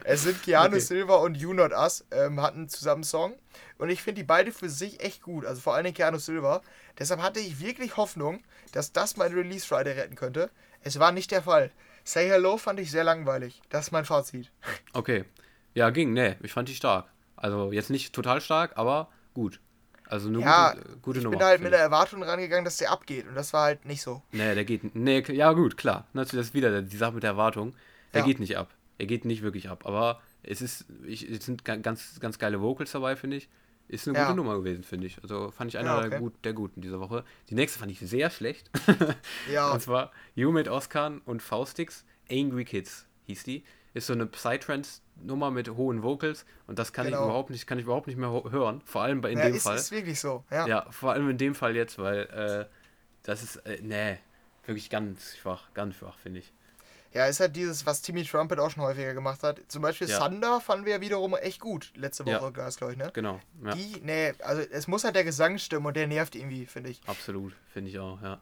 Es sind Keanu okay. Silva und You Not Us, ähm, hatten zusammen einen Song. Und ich finde die beide für sich echt gut. Also vor allem Keanu Silva. Deshalb hatte ich wirklich Hoffnung, dass das mein Release Friday retten könnte. Es war nicht der Fall. Say Hello fand ich sehr langweilig. Das ist mein Fazit. Okay. Ja, ging. Nee, ich fand die stark. Also jetzt nicht total stark, aber gut. Also eine ja, gute, gute ich Nummer. Ich bin halt mit der Erwartung rangegangen, dass der abgeht. Und das war halt nicht so. Nee, der geht. Nee, ja, gut, klar. Natürlich, das ist wieder die Sache mit der Erwartung. Der ja. geht nicht ab. Er geht nicht wirklich ab. Aber es ist, ich, es sind ganz, ganz geile Vocals dabei, finde ich. Ist eine ja. gute Nummer gewesen, finde ich. Also fand ich einer ja, okay. der, gut, der Guten diese Woche. Die nächste fand ich sehr schlecht. <laughs> ja. Und zwar You mit Oscar und Faustix, Angry Kids hieß die. Ist so eine Psytrance-Nummer mit hohen Vocals und das kann genau. ich überhaupt nicht, kann ich überhaupt nicht mehr hören. Vor allem bei in ja, dem ist, Fall. ist wirklich so, ja. Ja, vor allem in dem Fall jetzt, weil äh, das ist, äh, nee, wirklich ganz schwach, ganz schwach, finde ich. Ja, ist halt dieses, was Timmy Trumpet auch schon häufiger gemacht hat. Zum Beispiel ja. Thunder fanden wir wiederum echt gut letzte Woche, ja. glaube ich, ne? Genau. Ja. Die, nee, also es muss halt der Gesang stimmen und der nervt irgendwie, finde ich. Absolut, finde ich auch, ja.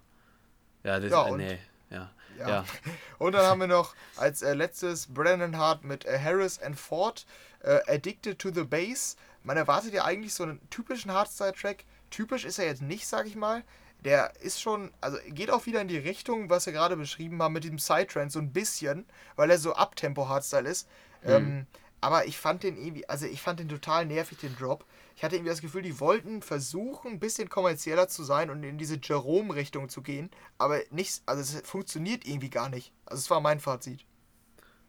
Ja, das ja, ist, äh, nee, ja. ja. ja. <laughs> und dann haben wir noch als äh, letztes Brennan Hart mit äh, Harris and Ford, äh, Addicted to the Bass. Man erwartet ja eigentlich so einen typischen Hardstyle-Track. Typisch ist er jetzt nicht, sag ich mal der ist schon, also geht auch wieder in die Richtung, was wir gerade beschrieben haben mit diesem Psytrance, so ein bisschen, weil er so Abtempo-Hardstyle ist. Mhm. Ähm, aber ich fand den irgendwie, also ich fand den total nervig, den Drop. Ich hatte irgendwie das Gefühl, die wollten versuchen, ein bisschen kommerzieller zu sein und in diese Jerome-Richtung zu gehen, aber nichts, also es funktioniert irgendwie gar nicht. Also es war mein Fazit.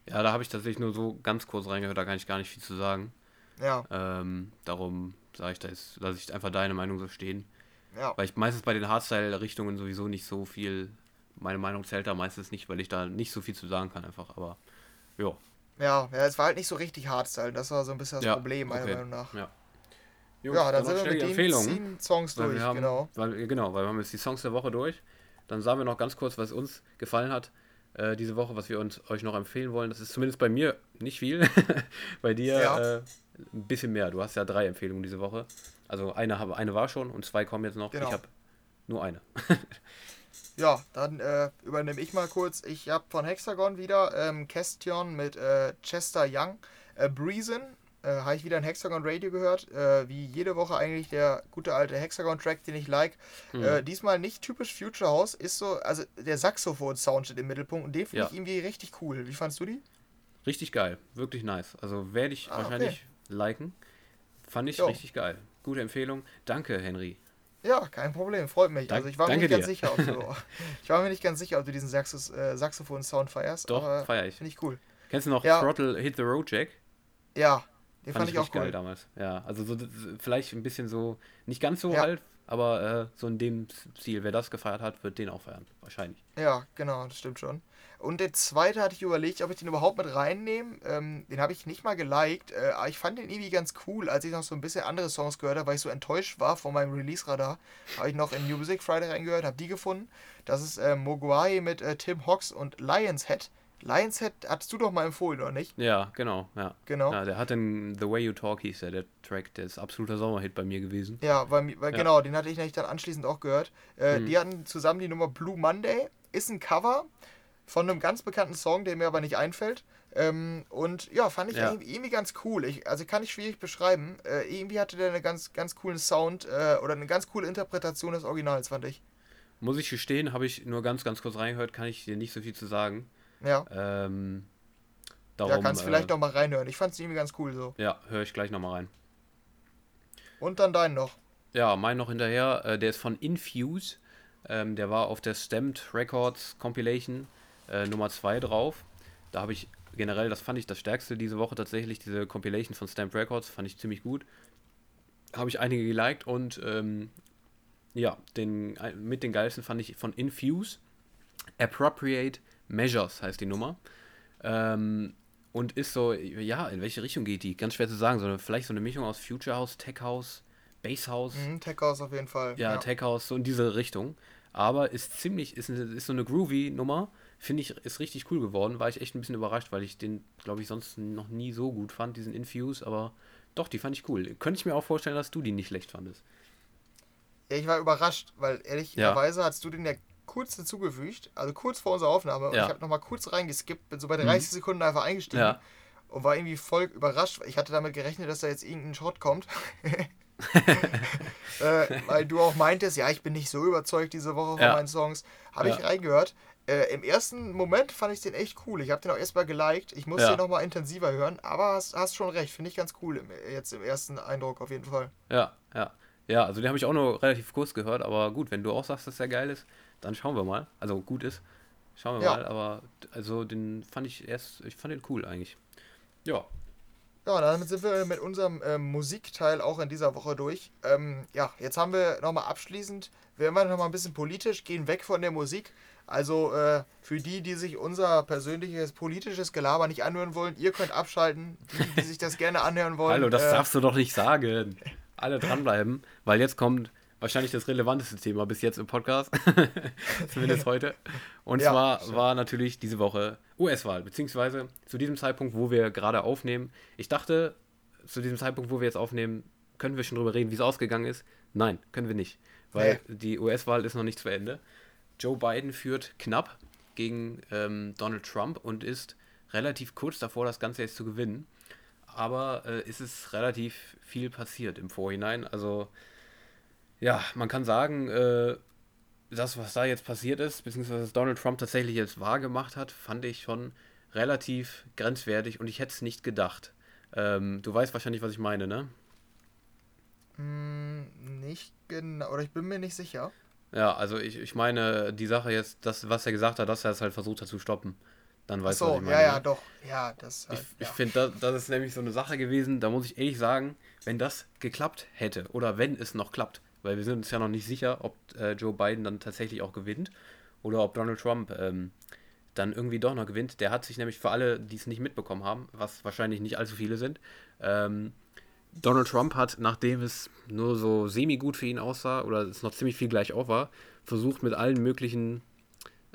Ja, da habe ich tatsächlich nur so ganz kurz reingehört, da kann ich gar nicht viel zu sagen. Ja. Ähm, darum sage ich, da lasse ich einfach deine Meinung so stehen. Ja. Weil ich meistens bei den Hardstyle-Richtungen sowieso nicht so viel, meine Meinung zählt da meistens nicht, weil ich da nicht so viel zu sagen kann einfach, aber ja. Ja, ja, es war halt nicht so richtig Hardstyle, das war so ein bisschen das ja, Problem, meiner okay. Meinung nach. Ja. Jungs, ja, dann, dann sind wir mit den Empfehlungen, Songs durch, haben, genau. Weil, genau, weil wir haben jetzt die Songs der Woche durch. Dann sagen wir noch ganz kurz, was uns gefallen hat äh, diese Woche, was wir uns euch noch empfehlen wollen. Das ist zumindest bei mir nicht viel. <laughs> bei dir ja. äh, ein bisschen mehr. Du hast ja drei Empfehlungen diese Woche. Also eine, eine war schon und zwei kommen jetzt noch. Genau. Ich habe nur eine. <laughs> ja, dann äh, übernehme ich mal kurz. Ich habe von Hexagon wieder ähm, Question mit äh, Chester Young. Äh, Breezen äh, habe ich wieder in Hexagon Radio gehört. Äh, wie jede Woche eigentlich der gute alte Hexagon-Track, den ich like. Mhm. Äh, diesmal nicht typisch Future House, ist so, also der Saxophon-Sound steht im Mittelpunkt und den finde ja. ich irgendwie richtig cool. Wie fandest du die? Richtig geil, wirklich nice. Also werde ich ah, wahrscheinlich okay. liken. Fand ich jo. richtig geil. Gute Empfehlung. Danke, Henry. Ja, kein Problem, freut mich. Dank, also ich war mir nicht dir. ganz sicher, ob du, <laughs> ich war mir nicht ganz sicher, ob du diesen Saxos, äh, Saxophon-Sound feierst. Doch, feier ich. Finde ich cool. Kennst du noch ja. Throttle Hit the Road Jack? Ja, den fand, fand ich auch cool. geil damals. Ja, also so vielleicht ein bisschen so, nicht ganz so ja. alt, aber äh, so in dem Ziel. Wer das gefeiert hat, wird den auch feiern. Wahrscheinlich. Ja, genau, das stimmt schon. Und der zweite hatte ich überlegt, ob ich den überhaupt mit reinnehme. Ähm, den habe ich nicht mal geliked. Äh, aber ich fand den irgendwie ganz cool. Als ich noch so ein bisschen andere Songs gehört habe, weil ich so enttäuscht war von meinem Release-Radar, habe ich noch in New Music Friday reingehört, habe die gefunden. Das ist äh, Mogwai mit äh, Tim Hawks und Lion's Head. Lion's Head hattest du doch mal empfohlen, oder nicht? Ja, genau, ja. Genau. Ja, der hat den The Way You Talk hieß der, der Track, der ist absoluter Sommerhit bei mir gewesen. Ja, weil, weil ja. genau, den hatte ich dann anschließend auch gehört. Äh, mhm. Die hatten zusammen die Nummer Blue Monday, ist ein Cover von einem ganz bekannten Song, der mir aber nicht einfällt. Ähm, und ja, fand ich ja. Irgendwie, ganz cool. Ich, also kann ich schwierig beschreiben. Äh, irgendwie hatte der einen ganz, ganz coolen Sound äh, oder eine ganz coole Interpretation des Originals, fand ich. Muss ich gestehen, habe ich nur ganz, ganz kurz reingehört, kann ich dir nicht so viel zu sagen. Ja. Ähm, darum, ja, kannst du vielleicht äh, noch mal reinhören. Ich fand es irgendwie ganz cool so. Ja, höre ich gleich noch mal rein. Und dann deinen noch. Ja, mein noch hinterher. Äh, der ist von Infuse. Ähm, der war auf der Stamped Records Compilation äh, Nummer 2 drauf. Da habe ich generell, das fand ich das stärkste diese Woche tatsächlich, diese Compilation von Stamped Records, fand ich ziemlich gut. Habe ich einige geliked und ähm, ja, den, mit den geilsten fand ich von Infuse. Appropriate Measures heißt die Nummer. Ähm, und ist so, ja, in welche Richtung geht die? Ganz schwer zu sagen. So vielleicht so eine Mischung aus Future House, Tech House, Bass House. Mhm, Tech House auf jeden Fall. Ja, ja, Tech House, so in diese Richtung. Aber ist ziemlich, ist, ist so eine groovy Nummer. Finde ich, ist richtig cool geworden. War ich echt ein bisschen überrascht, weil ich den, glaube ich, sonst noch nie so gut fand, diesen Infuse. Aber doch, die fand ich cool. Könnte ich mir auch vorstellen, dass du die nicht schlecht fandest. Ja, ich war überrascht, weil ehrlicherweise ja. hast du den ja kurz dazugefügt, also kurz vor unserer Aufnahme. Und ich habe nochmal kurz reingeskippt, bin so bei 30 mhm. Sekunden einfach eingestiegen ja. und war irgendwie voll überrascht. Ich hatte damit gerechnet, dass da jetzt irgendein Schrott kommt. <laughs> <laughs> äh, weil du auch meintest, ja, ich bin nicht so überzeugt diese Woche von ja. meinen Songs. Habe ich reingehört. Äh, Im ersten Moment fand ich den echt cool. Ich habe den auch erstmal geliked. Ich muss ja. den nochmal intensiver hören, aber hast, hast schon recht. Finde ich ganz cool im, jetzt im ersten Eindruck auf jeden Fall. Ja, ja. Ja, also den habe ich auch nur relativ kurz gehört, aber gut, wenn du auch sagst, dass der geil ist, dann schauen wir mal. Also gut ist. Schauen wir ja. mal, aber also den fand ich erst, ich fand den cool eigentlich. Ja. Ja, damit sind wir mit unserem ähm, Musikteil auch in dieser Woche durch. Ähm, ja, jetzt haben wir nochmal abschließend, werden wir nochmal ein bisschen politisch, gehen weg von der Musik. Also äh, für die, die sich unser persönliches politisches Gelaber nicht anhören wollen, ihr könnt abschalten. Die, die sich das gerne anhören wollen. <laughs> Hallo, das äh, darfst du doch nicht sagen. Alle dranbleiben, weil jetzt kommt wahrscheinlich das relevanteste Thema bis jetzt im Podcast. <laughs> Zumindest heute. Und ja, zwar stimmt. war natürlich diese Woche US-Wahl, beziehungsweise zu diesem Zeitpunkt, wo wir gerade aufnehmen. Ich dachte, zu diesem Zeitpunkt, wo wir jetzt aufnehmen, können wir schon drüber reden, wie es ausgegangen ist. Nein, können wir nicht. Weil nee. die US-Wahl ist noch nicht zu Ende. Joe Biden führt knapp gegen ähm, Donald Trump und ist relativ kurz davor, das Ganze jetzt zu gewinnen. Aber äh, ist es relativ viel passiert im Vorhinein. Also ja, man kann sagen, äh, das, was da jetzt passiert ist, beziehungsweise was Donald Trump tatsächlich jetzt wahrgemacht hat, fand ich schon relativ grenzwertig und ich hätte es nicht gedacht. Ähm, du weißt wahrscheinlich, was ich meine, ne? Hm, nicht genau, oder ich bin mir nicht sicher. Ja, also ich, ich meine, die Sache jetzt, das, was er gesagt hat, dass er es halt versucht hat zu stoppen. Dann weißt du, was ich meine. Ja, ja, ne? doch. Ja, das. Halt, ich, ja. ich finde, das, das ist nämlich so eine Sache gewesen, da muss ich ehrlich sagen, wenn das geklappt hätte oder wenn es noch klappt, weil wir sind uns ja noch nicht sicher, ob äh, Joe Biden dann tatsächlich auch gewinnt oder ob Donald Trump ähm, dann irgendwie doch noch gewinnt. Der hat sich nämlich für alle, die es nicht mitbekommen haben, was wahrscheinlich nicht allzu viele sind, ähm, Donald Trump hat, nachdem es nur so semi-gut für ihn aussah oder es noch ziemlich viel gleich auf war, versucht mit allen möglichen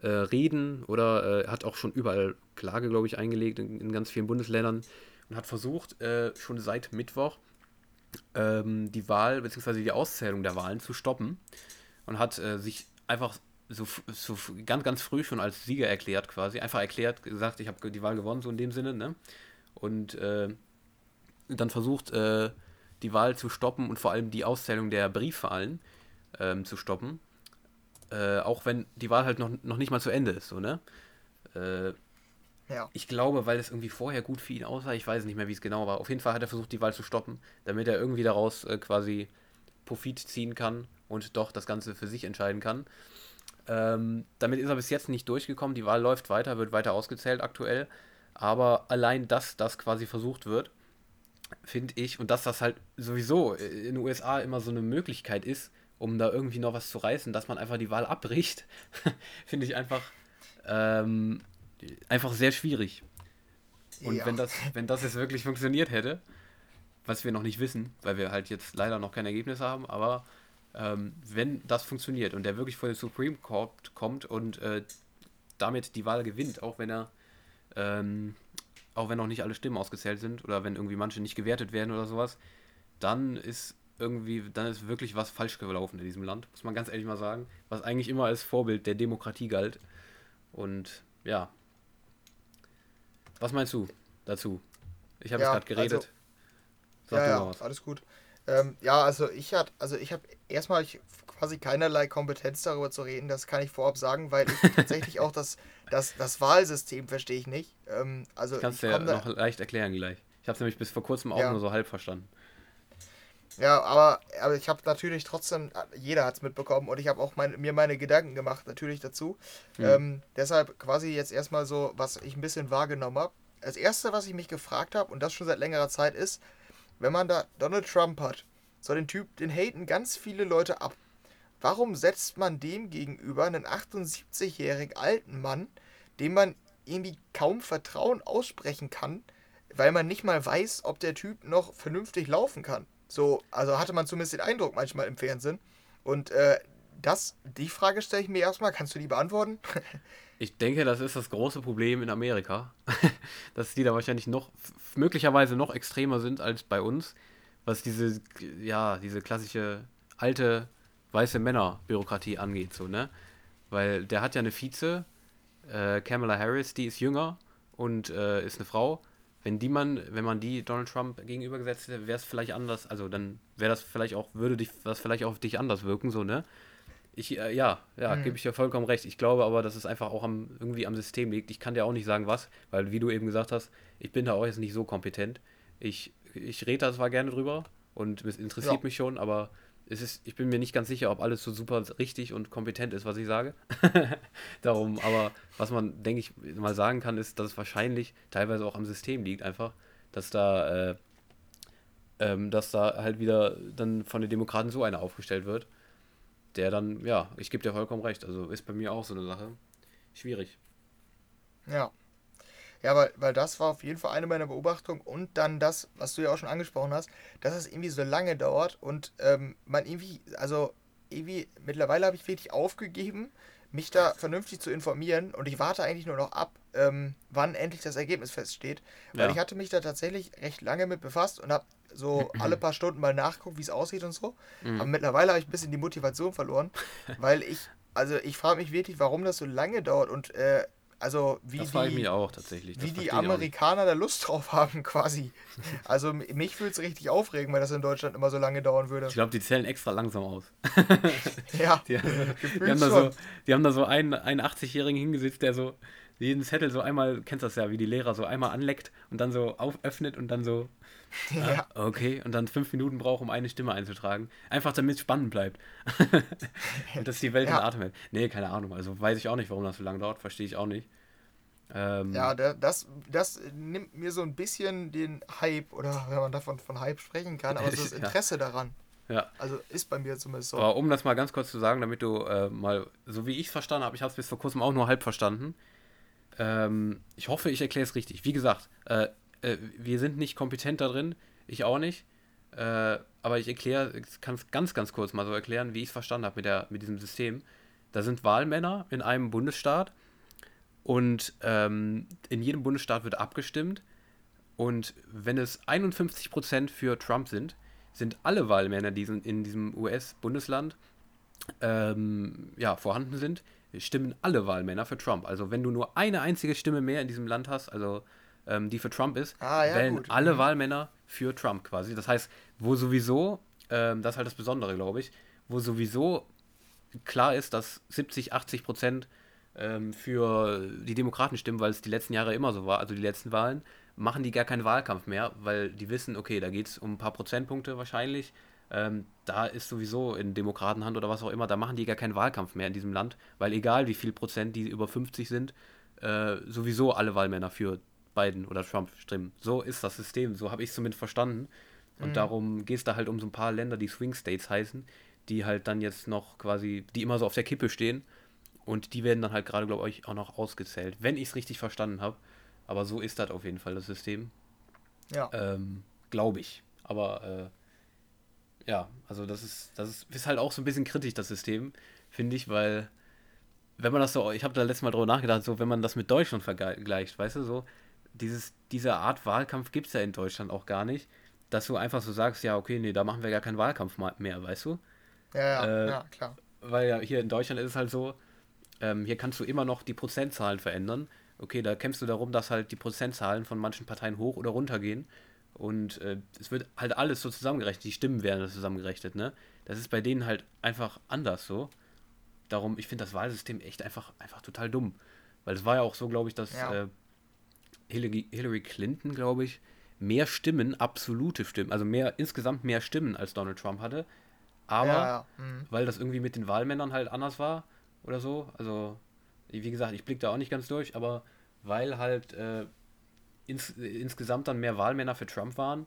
äh, Reden oder äh, hat auch schon überall Klage, glaube ich, eingelegt in, in, ganz vielen Bundesländern und hat versucht, äh, schon seit Mittwoch ähm, die Wahl bzw. die Auszählung der Wahlen zu stoppen und hat äh, sich einfach so, so ganz, ganz früh schon als Sieger erklärt quasi. Einfach erklärt, gesagt, ich habe die Wahl gewonnen, so in dem Sinne. Ne? Und äh, dann versucht, äh, die Wahl zu stoppen und vor allem die Auszählung der Briefwahlen ähm, zu stoppen. Äh, auch wenn die Wahl halt noch, noch nicht mal zu Ende ist, so, ne? Äh, ja. Ich glaube, weil es irgendwie vorher gut für ihn aussah, ich weiß nicht mehr, wie es genau war. Auf jeden Fall hat er versucht, die Wahl zu stoppen, damit er irgendwie daraus äh, quasi Profit ziehen kann und doch das Ganze für sich entscheiden kann. Ähm, damit ist er bis jetzt nicht durchgekommen. Die Wahl läuft weiter, wird weiter ausgezählt aktuell. Aber allein, dass das quasi versucht wird, finde ich, und dass das halt sowieso in den USA immer so eine Möglichkeit ist, um da irgendwie noch was zu reißen, dass man einfach die Wahl abbricht, <laughs> finde ich einfach ähm, einfach sehr schwierig. Und ja. wenn, das, wenn das jetzt wirklich funktioniert hätte, was wir noch nicht wissen, weil wir halt jetzt leider noch kein Ergebnis haben, aber ähm, wenn das funktioniert und der wirklich vor den Supreme Court kommt und äh, damit die Wahl gewinnt, auch wenn er ähm, auch wenn noch nicht alle Stimmen ausgezählt sind oder wenn irgendwie manche nicht gewertet werden oder sowas, dann ist irgendwie, dann ist wirklich was falsch gelaufen in diesem Land, muss man ganz ehrlich mal sagen, was eigentlich immer als Vorbild der Demokratie galt. Und ja, was meinst du dazu? Ich habe ja, gerade geredet. Also, ja, ja, alles gut. Ähm, ja, also ich hat, also ich habe erstmal quasi keinerlei Kompetenz darüber zu reden, das kann ich vorab sagen, weil ich <laughs> tatsächlich auch das, das, das Wahlsystem verstehe ich nicht. Ähm, also Kannst du ja noch leicht erklären gleich. Ich habe es nämlich bis vor kurzem auch ja. nur so halb verstanden. Ja, aber, aber ich habe natürlich trotzdem, jeder hat es mitbekommen und ich habe auch mein, mir meine Gedanken gemacht, natürlich dazu. Mhm. Ähm, deshalb quasi jetzt erstmal so, was ich ein bisschen wahrgenommen habe. Das erste, was ich mich gefragt habe, und das schon seit längerer Zeit, ist, wenn man da Donald Trump hat, so den Typ, den haten ganz viele Leute ab. Warum setzt man dem gegenüber einen 78-jährigen alten Mann, dem man irgendwie kaum Vertrauen aussprechen kann, weil man nicht mal weiß, ob der Typ noch vernünftig laufen kann? So, also hatte man zumindest den Eindruck manchmal im Fernsehen. Und äh, das, die Frage stelle ich mir erstmal. Kannst du die beantworten? <laughs> ich denke, das ist das große Problem in Amerika, <laughs> dass die da wahrscheinlich noch, möglicherweise noch extremer sind als bei uns, was diese, ja, diese klassische alte weiße Männer-Bürokratie angeht, so, ne? Weil der hat ja eine Vize, äh, Kamala Harris, die ist jünger und äh, ist eine Frau wenn die man, wenn man die Donald Trump gegenübergesetzt hätte, wäre es vielleicht anders, also dann wäre das vielleicht auch, würde dich, das vielleicht auf dich anders wirken, so, ne? Ich, äh, ja, ja, mhm. gebe ich dir vollkommen recht. Ich glaube aber, dass es einfach auch am, irgendwie am System liegt. Ich kann dir auch nicht sagen, was, weil wie du eben gesagt hast, ich bin da auch jetzt nicht so kompetent. Ich, ich rede da zwar gerne drüber und es interessiert ja. mich schon, aber es ist, ich bin mir nicht ganz sicher, ob alles so super richtig und kompetent ist, was ich sage. <laughs> Darum, aber was man, denke ich, mal sagen kann, ist, dass es wahrscheinlich teilweise auch am System liegt, einfach, dass da, äh, ähm, dass da halt wieder dann von den Demokraten so einer aufgestellt wird, der dann, ja, ich gebe dir vollkommen recht, also ist bei mir auch so eine Sache. Schwierig. Ja. Ja, weil, weil das war auf jeden Fall eine meiner Beobachtungen und dann das, was du ja auch schon angesprochen hast, dass es irgendwie so lange dauert und ähm, man irgendwie, also irgendwie, mittlerweile habe ich wirklich aufgegeben, mich da vernünftig zu informieren und ich warte eigentlich nur noch ab, ähm, wann endlich das Ergebnis feststeht. Weil ja. ich hatte mich da tatsächlich recht lange mit befasst und habe so <clears throat> alle paar Stunden mal nachguckt, wie es aussieht und so. Mhm. Aber mittlerweile habe ich ein bisschen die Motivation verloren, <laughs> weil ich, also ich frage mich wirklich, warum das so lange dauert und äh, also wie das die, ich auch tatsächlich. Das wie die Amerikaner da Lust drauf <laughs> haben, quasi. Also mich würde es richtig aufregen, weil das in Deutschland immer so lange dauern würde. Ich glaube, die zählen extra langsam aus. <laughs> ja. Die, <laughs> die, haben da so, die haben da so einen, einen 80-Jährigen hingesetzt, der so jeden Zettel so einmal, kennst das ja, wie die Lehrer so einmal anleckt und dann so öffnet und dann so. <laughs> Ja. Ah, okay, und dann fünf Minuten braucht, um eine Stimme einzutragen. Einfach damit es spannend bleibt. <laughs> und dass die Welt ja. in Atem hält. Nee, keine Ahnung. Also weiß ich auch nicht, warum das so lange dauert. Verstehe ich auch nicht. Ähm, ja, das, das nimmt mir so ein bisschen den Hype, oder <laughs> wenn man davon von Hype sprechen kann, aber so das Interesse ja. daran. Ja. Also ist bei mir zumindest so. Aber um das mal ganz kurz zu sagen, damit du äh, mal, so wie ich es verstanden habe, ich habe es bis vor kurzem auch nur halb verstanden. Ähm, ich hoffe, ich erkläre es richtig. Wie gesagt, äh, äh, wir sind nicht kompetent da drin, ich auch nicht. Äh, aber ich erkläre, kann es ganz, ganz kurz mal so erklären, wie ich es verstanden habe mit, mit diesem System. Da sind Wahlmänner in einem Bundesstaat und ähm, in jedem Bundesstaat wird abgestimmt. Und wenn es 51% für Trump sind, sind alle Wahlmänner, die in diesem US-Bundesland ähm, ja, vorhanden sind, stimmen alle Wahlmänner für Trump. Also wenn du nur eine einzige Stimme mehr in diesem Land hast, also ähm, die für Trump ist, ah, ja, wählen gut. alle mhm. Wahlmänner für Trump quasi. Das heißt, wo sowieso, ähm, das ist halt das Besondere, glaube ich, wo sowieso klar ist, dass 70, 80 Prozent ähm, für die Demokraten stimmen, weil es die letzten Jahre immer so war, also die letzten Wahlen, machen die gar keinen Wahlkampf mehr, weil die wissen, okay, da geht es um ein paar Prozentpunkte wahrscheinlich. Ähm, da ist sowieso in Demokratenhand oder was auch immer, da machen die gar keinen Wahlkampf mehr in diesem Land, weil egal wie viel Prozent die über 50 sind, äh, sowieso alle Wahlmänner für Biden oder Trump stimmen. So ist das System, so habe ich es zumindest verstanden. Und mhm. darum geht es da halt um so ein paar Länder, die Swing States heißen, die halt dann jetzt noch quasi, die immer so auf der Kippe stehen. Und die werden dann halt gerade, glaube ich, auch noch ausgezählt, wenn ich es richtig verstanden habe. Aber so ist das auf jeden Fall das System. Ja. Ähm, glaube ich. Aber äh, ja, also das ist, das ist, ist halt auch so ein bisschen kritisch, das System, finde ich, weil wenn man das so, ich habe da letztes Mal drüber nachgedacht, so wenn man das mit Deutschland vergleicht, weißt du, so, dieses, diese Art Wahlkampf gibt es ja in Deutschland auch gar nicht, dass du einfach so sagst, ja, okay, nee, da machen wir gar keinen Wahlkampf mehr, weißt du? Ja, ja, äh, ja, klar. Weil ja hier in Deutschland ist es halt so, ähm, hier kannst du immer noch die Prozentzahlen verändern. Okay, da kämpfst du darum, dass halt die Prozentzahlen von manchen Parteien hoch oder runter gehen. Und äh, es wird halt alles so zusammengerechnet, die Stimmen werden zusammengerechnet, ne? Das ist bei denen halt einfach anders so. Darum, ich finde das Wahlsystem echt einfach, einfach total dumm. Weil es war ja auch so, glaube ich, dass ja. äh, Hillary, Hillary Clinton, glaube ich, mehr Stimmen, absolute Stimmen, also mehr insgesamt mehr Stimmen als Donald Trump hatte. Aber ja, ja. Mhm. weil das irgendwie mit den Wahlmännern halt anders war oder so, also wie gesagt, ich blicke da auch nicht ganz durch, aber weil halt äh, ins, insgesamt dann mehr Wahlmänner für Trump waren,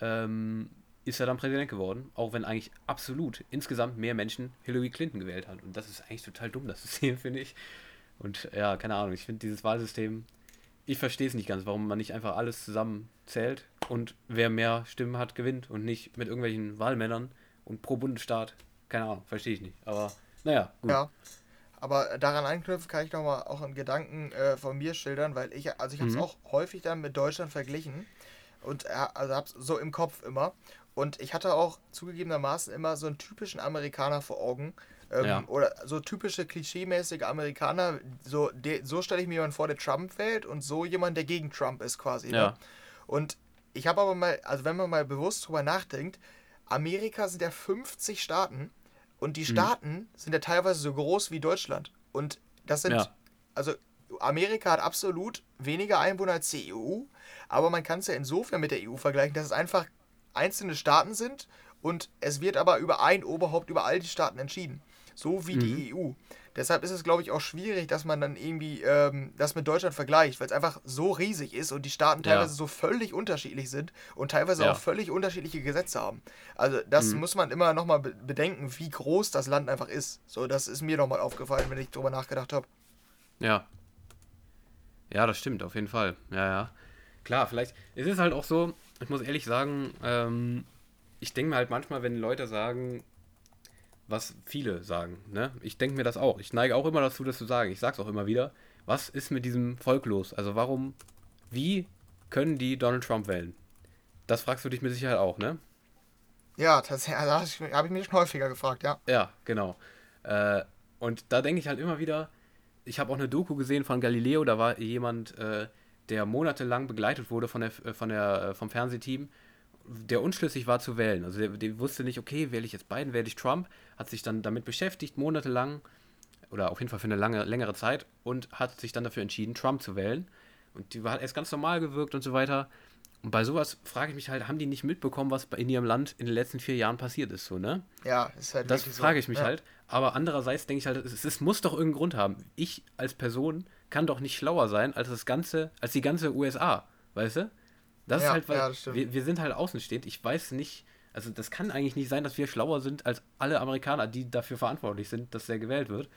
ähm, ist er dann Präsident geworden, auch wenn eigentlich absolut insgesamt mehr Menschen Hillary Clinton gewählt haben. Und das ist eigentlich total dumm, das <laughs> System, finde ich. Und ja, keine Ahnung, ich finde dieses Wahlsystem ich verstehe es nicht ganz, warum man nicht einfach alles zusammen zählt und wer mehr Stimmen hat, gewinnt und nicht mit irgendwelchen Wahlmännern und pro Bundesstaat. Keine Ahnung, verstehe ich nicht. Aber naja, gut. Ja. Aber daran anknüpfen kann ich nochmal auch einen Gedanken äh, von mir schildern, weil ich, also ich habe es mhm. auch häufig dann mit Deutschland verglichen und äh, also habe es so im Kopf immer. Und ich hatte auch zugegebenermaßen immer so einen typischen Amerikaner vor Augen, ähm, ja. Oder so typische klischeemäßige Amerikaner, so, so stelle ich mir jemanden vor, der Trump wählt und so jemand, der gegen Trump ist quasi. Ne? Ja. Ne? Und ich habe aber mal, also wenn man mal bewusst drüber nachdenkt, Amerika sind ja 50 Staaten und die mhm. Staaten mhm. sind ja teilweise so groß wie Deutschland. Und das sind, ja. also Amerika hat absolut weniger Einwohner als die EU, aber man kann es ja insofern mit der EU vergleichen, dass es einfach einzelne Staaten sind und es wird aber über ein Oberhaupt über all die Staaten entschieden. so wie mhm. die EU. Deshalb ist es, glaube ich, auch schwierig, dass man dann irgendwie ähm, das mit Deutschland vergleicht, weil es einfach so riesig ist und die Staaten teilweise ja. so völlig unterschiedlich sind und teilweise ja. auch völlig unterschiedliche Gesetze haben. Also das mhm. muss man immer nochmal bedenken, wie groß das Land einfach ist. So, das ist mir nochmal aufgefallen, wenn ich drüber nachgedacht habe. Ja. Ja, das stimmt, auf jeden Fall. Ja, ja. Klar, vielleicht. Es ist halt auch so, ich muss ehrlich sagen, ähm, ich denke mir halt manchmal, wenn Leute sagen, was viele sagen. Ne? Ich denke mir das auch. Ich neige auch immer dazu, das zu sagen. Ich sage es auch immer wieder. Was ist mit diesem Volk los? Also warum, wie können die Donald Trump wählen? Das fragst du dich mit Sicherheit auch, ne? Ja, das also habe ich mich schon häufiger gefragt, ja. Ja, genau. Äh, und da denke ich halt immer wieder, ich habe auch eine Doku gesehen von Galileo, da war jemand, äh, der monatelang begleitet wurde von der, von der, äh, vom Fernsehteam der unschlüssig war zu wählen. Also der, der, wusste nicht, okay, wähle ich jetzt Biden, wähle ich Trump, hat sich dann damit beschäftigt, monatelang oder auf jeden Fall für eine lange, längere Zeit und hat sich dann dafür entschieden, Trump zu wählen. Und die hat erst ganz normal gewirkt und so weiter. Und bei sowas frage ich mich halt, haben die nicht mitbekommen, was in ihrem Land in den letzten vier Jahren passiert ist, so, ne? Ja, ist halt Das frage ich mich ja. halt. Aber andererseits denke ich halt, es, es, muss doch irgendeinen Grund haben. Ich als Person kann doch nicht schlauer sein als das ganze, als die ganze USA, weißt du? Das ja, ist halt, weil ja, wir, wir sind halt außenstehend. Ich weiß nicht, also das kann eigentlich nicht sein, dass wir schlauer sind als alle Amerikaner, die dafür verantwortlich sind, dass der gewählt wird.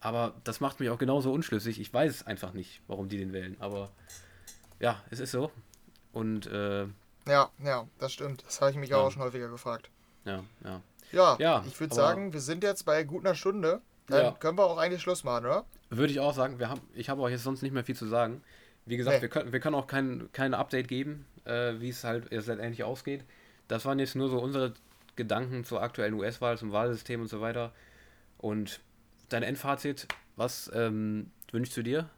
Aber das macht mich auch genauso unschlüssig. Ich weiß einfach nicht, warum die den wählen. Aber ja, es ist so. Und äh, ja, ja, das stimmt. Das habe ich mich ja. auch schon häufiger gefragt. Ja, ja. Ja, ja ich würde sagen, wir sind jetzt bei gut einer Stunde. Dann ja. können wir auch eigentlich Schluss machen, oder? Würde ich auch sagen. Wir haben, ich habe auch jetzt sonst nicht mehr viel zu sagen. Wie gesagt, nee. wir, können, wir können auch kein, kein Update geben, äh, wie es halt jetzt letztendlich ausgeht. Das waren jetzt nur so unsere Gedanken zur aktuellen US-Wahl, zum Wahlsystem und so weiter. Und dein Endfazit, was ähm, wünschst du dir?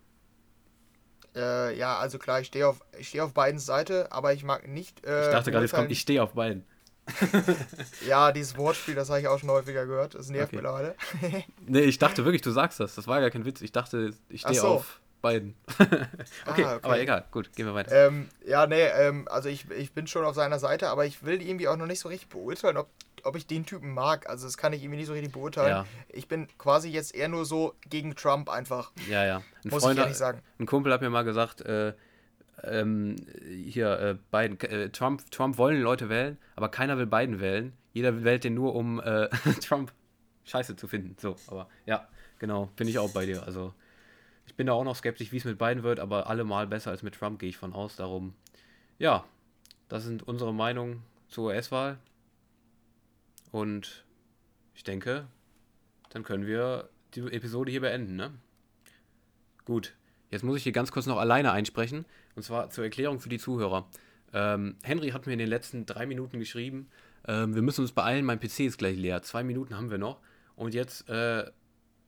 Äh, ja, also klar, ich stehe auf, steh auf beiden Seite, aber ich mag nicht. Äh, ich dachte gerade, jetzt kommt, ich stehe auf beiden. <laughs> ja, dieses Wortspiel, das habe ich auch schon häufiger gehört. Das nervt okay. mittlerweile. <laughs> nee, ich dachte wirklich, du sagst das. Das war gar kein Witz. Ich dachte, ich stehe so. auf beiden. <laughs> okay, ah, okay, aber egal, gut, gehen wir weiter. Ähm, ja, nee, ähm, also ich, ich bin schon auf seiner Seite, aber ich will irgendwie auch noch nicht so richtig beurteilen, ob, ob ich den Typen mag. Also das kann ich irgendwie nicht so richtig beurteilen. Ja. Ich bin quasi jetzt eher nur so gegen Trump einfach. Ja, ja. Ein muss Freund, ich ehrlich sagen. Ein Kumpel hat mir mal gesagt, äh, ähm, hier, äh, Biden, äh, Trump, Trump wollen Leute wählen, aber keiner will Biden wählen. Jeder wählt den nur, um äh, <laughs> Trump scheiße zu finden. So, aber ja, genau, bin ich auch bei dir. Also ich bin da auch noch skeptisch, wie es mit beiden wird, aber allemal besser als mit Trump gehe ich von aus. Darum, ja, das sind unsere Meinungen zur US-Wahl. Und ich denke, dann können wir die Episode hier beenden, ne? Gut, jetzt muss ich hier ganz kurz noch alleine einsprechen. Und zwar zur Erklärung für die Zuhörer. Ähm, Henry hat mir in den letzten drei Minuten geschrieben, ähm, wir müssen uns beeilen, mein PC ist gleich leer. Zwei Minuten haben wir noch. Und jetzt äh,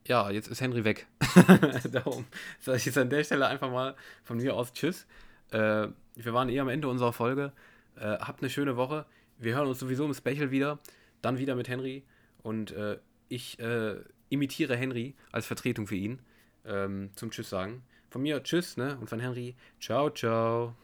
ja, jetzt ist Henry weg. <laughs> Darum sage ich jetzt an der Stelle einfach mal von mir aus Tschüss. Äh, wir waren eh am Ende unserer Folge. Äh, habt eine schöne Woche. Wir hören uns sowieso im Special wieder. Dann wieder mit Henry. Und äh, ich äh, imitiere Henry als Vertretung für ihn ähm, zum Tschüss sagen. Von mir Tschüss, ne? Und von Henry Ciao, ciao.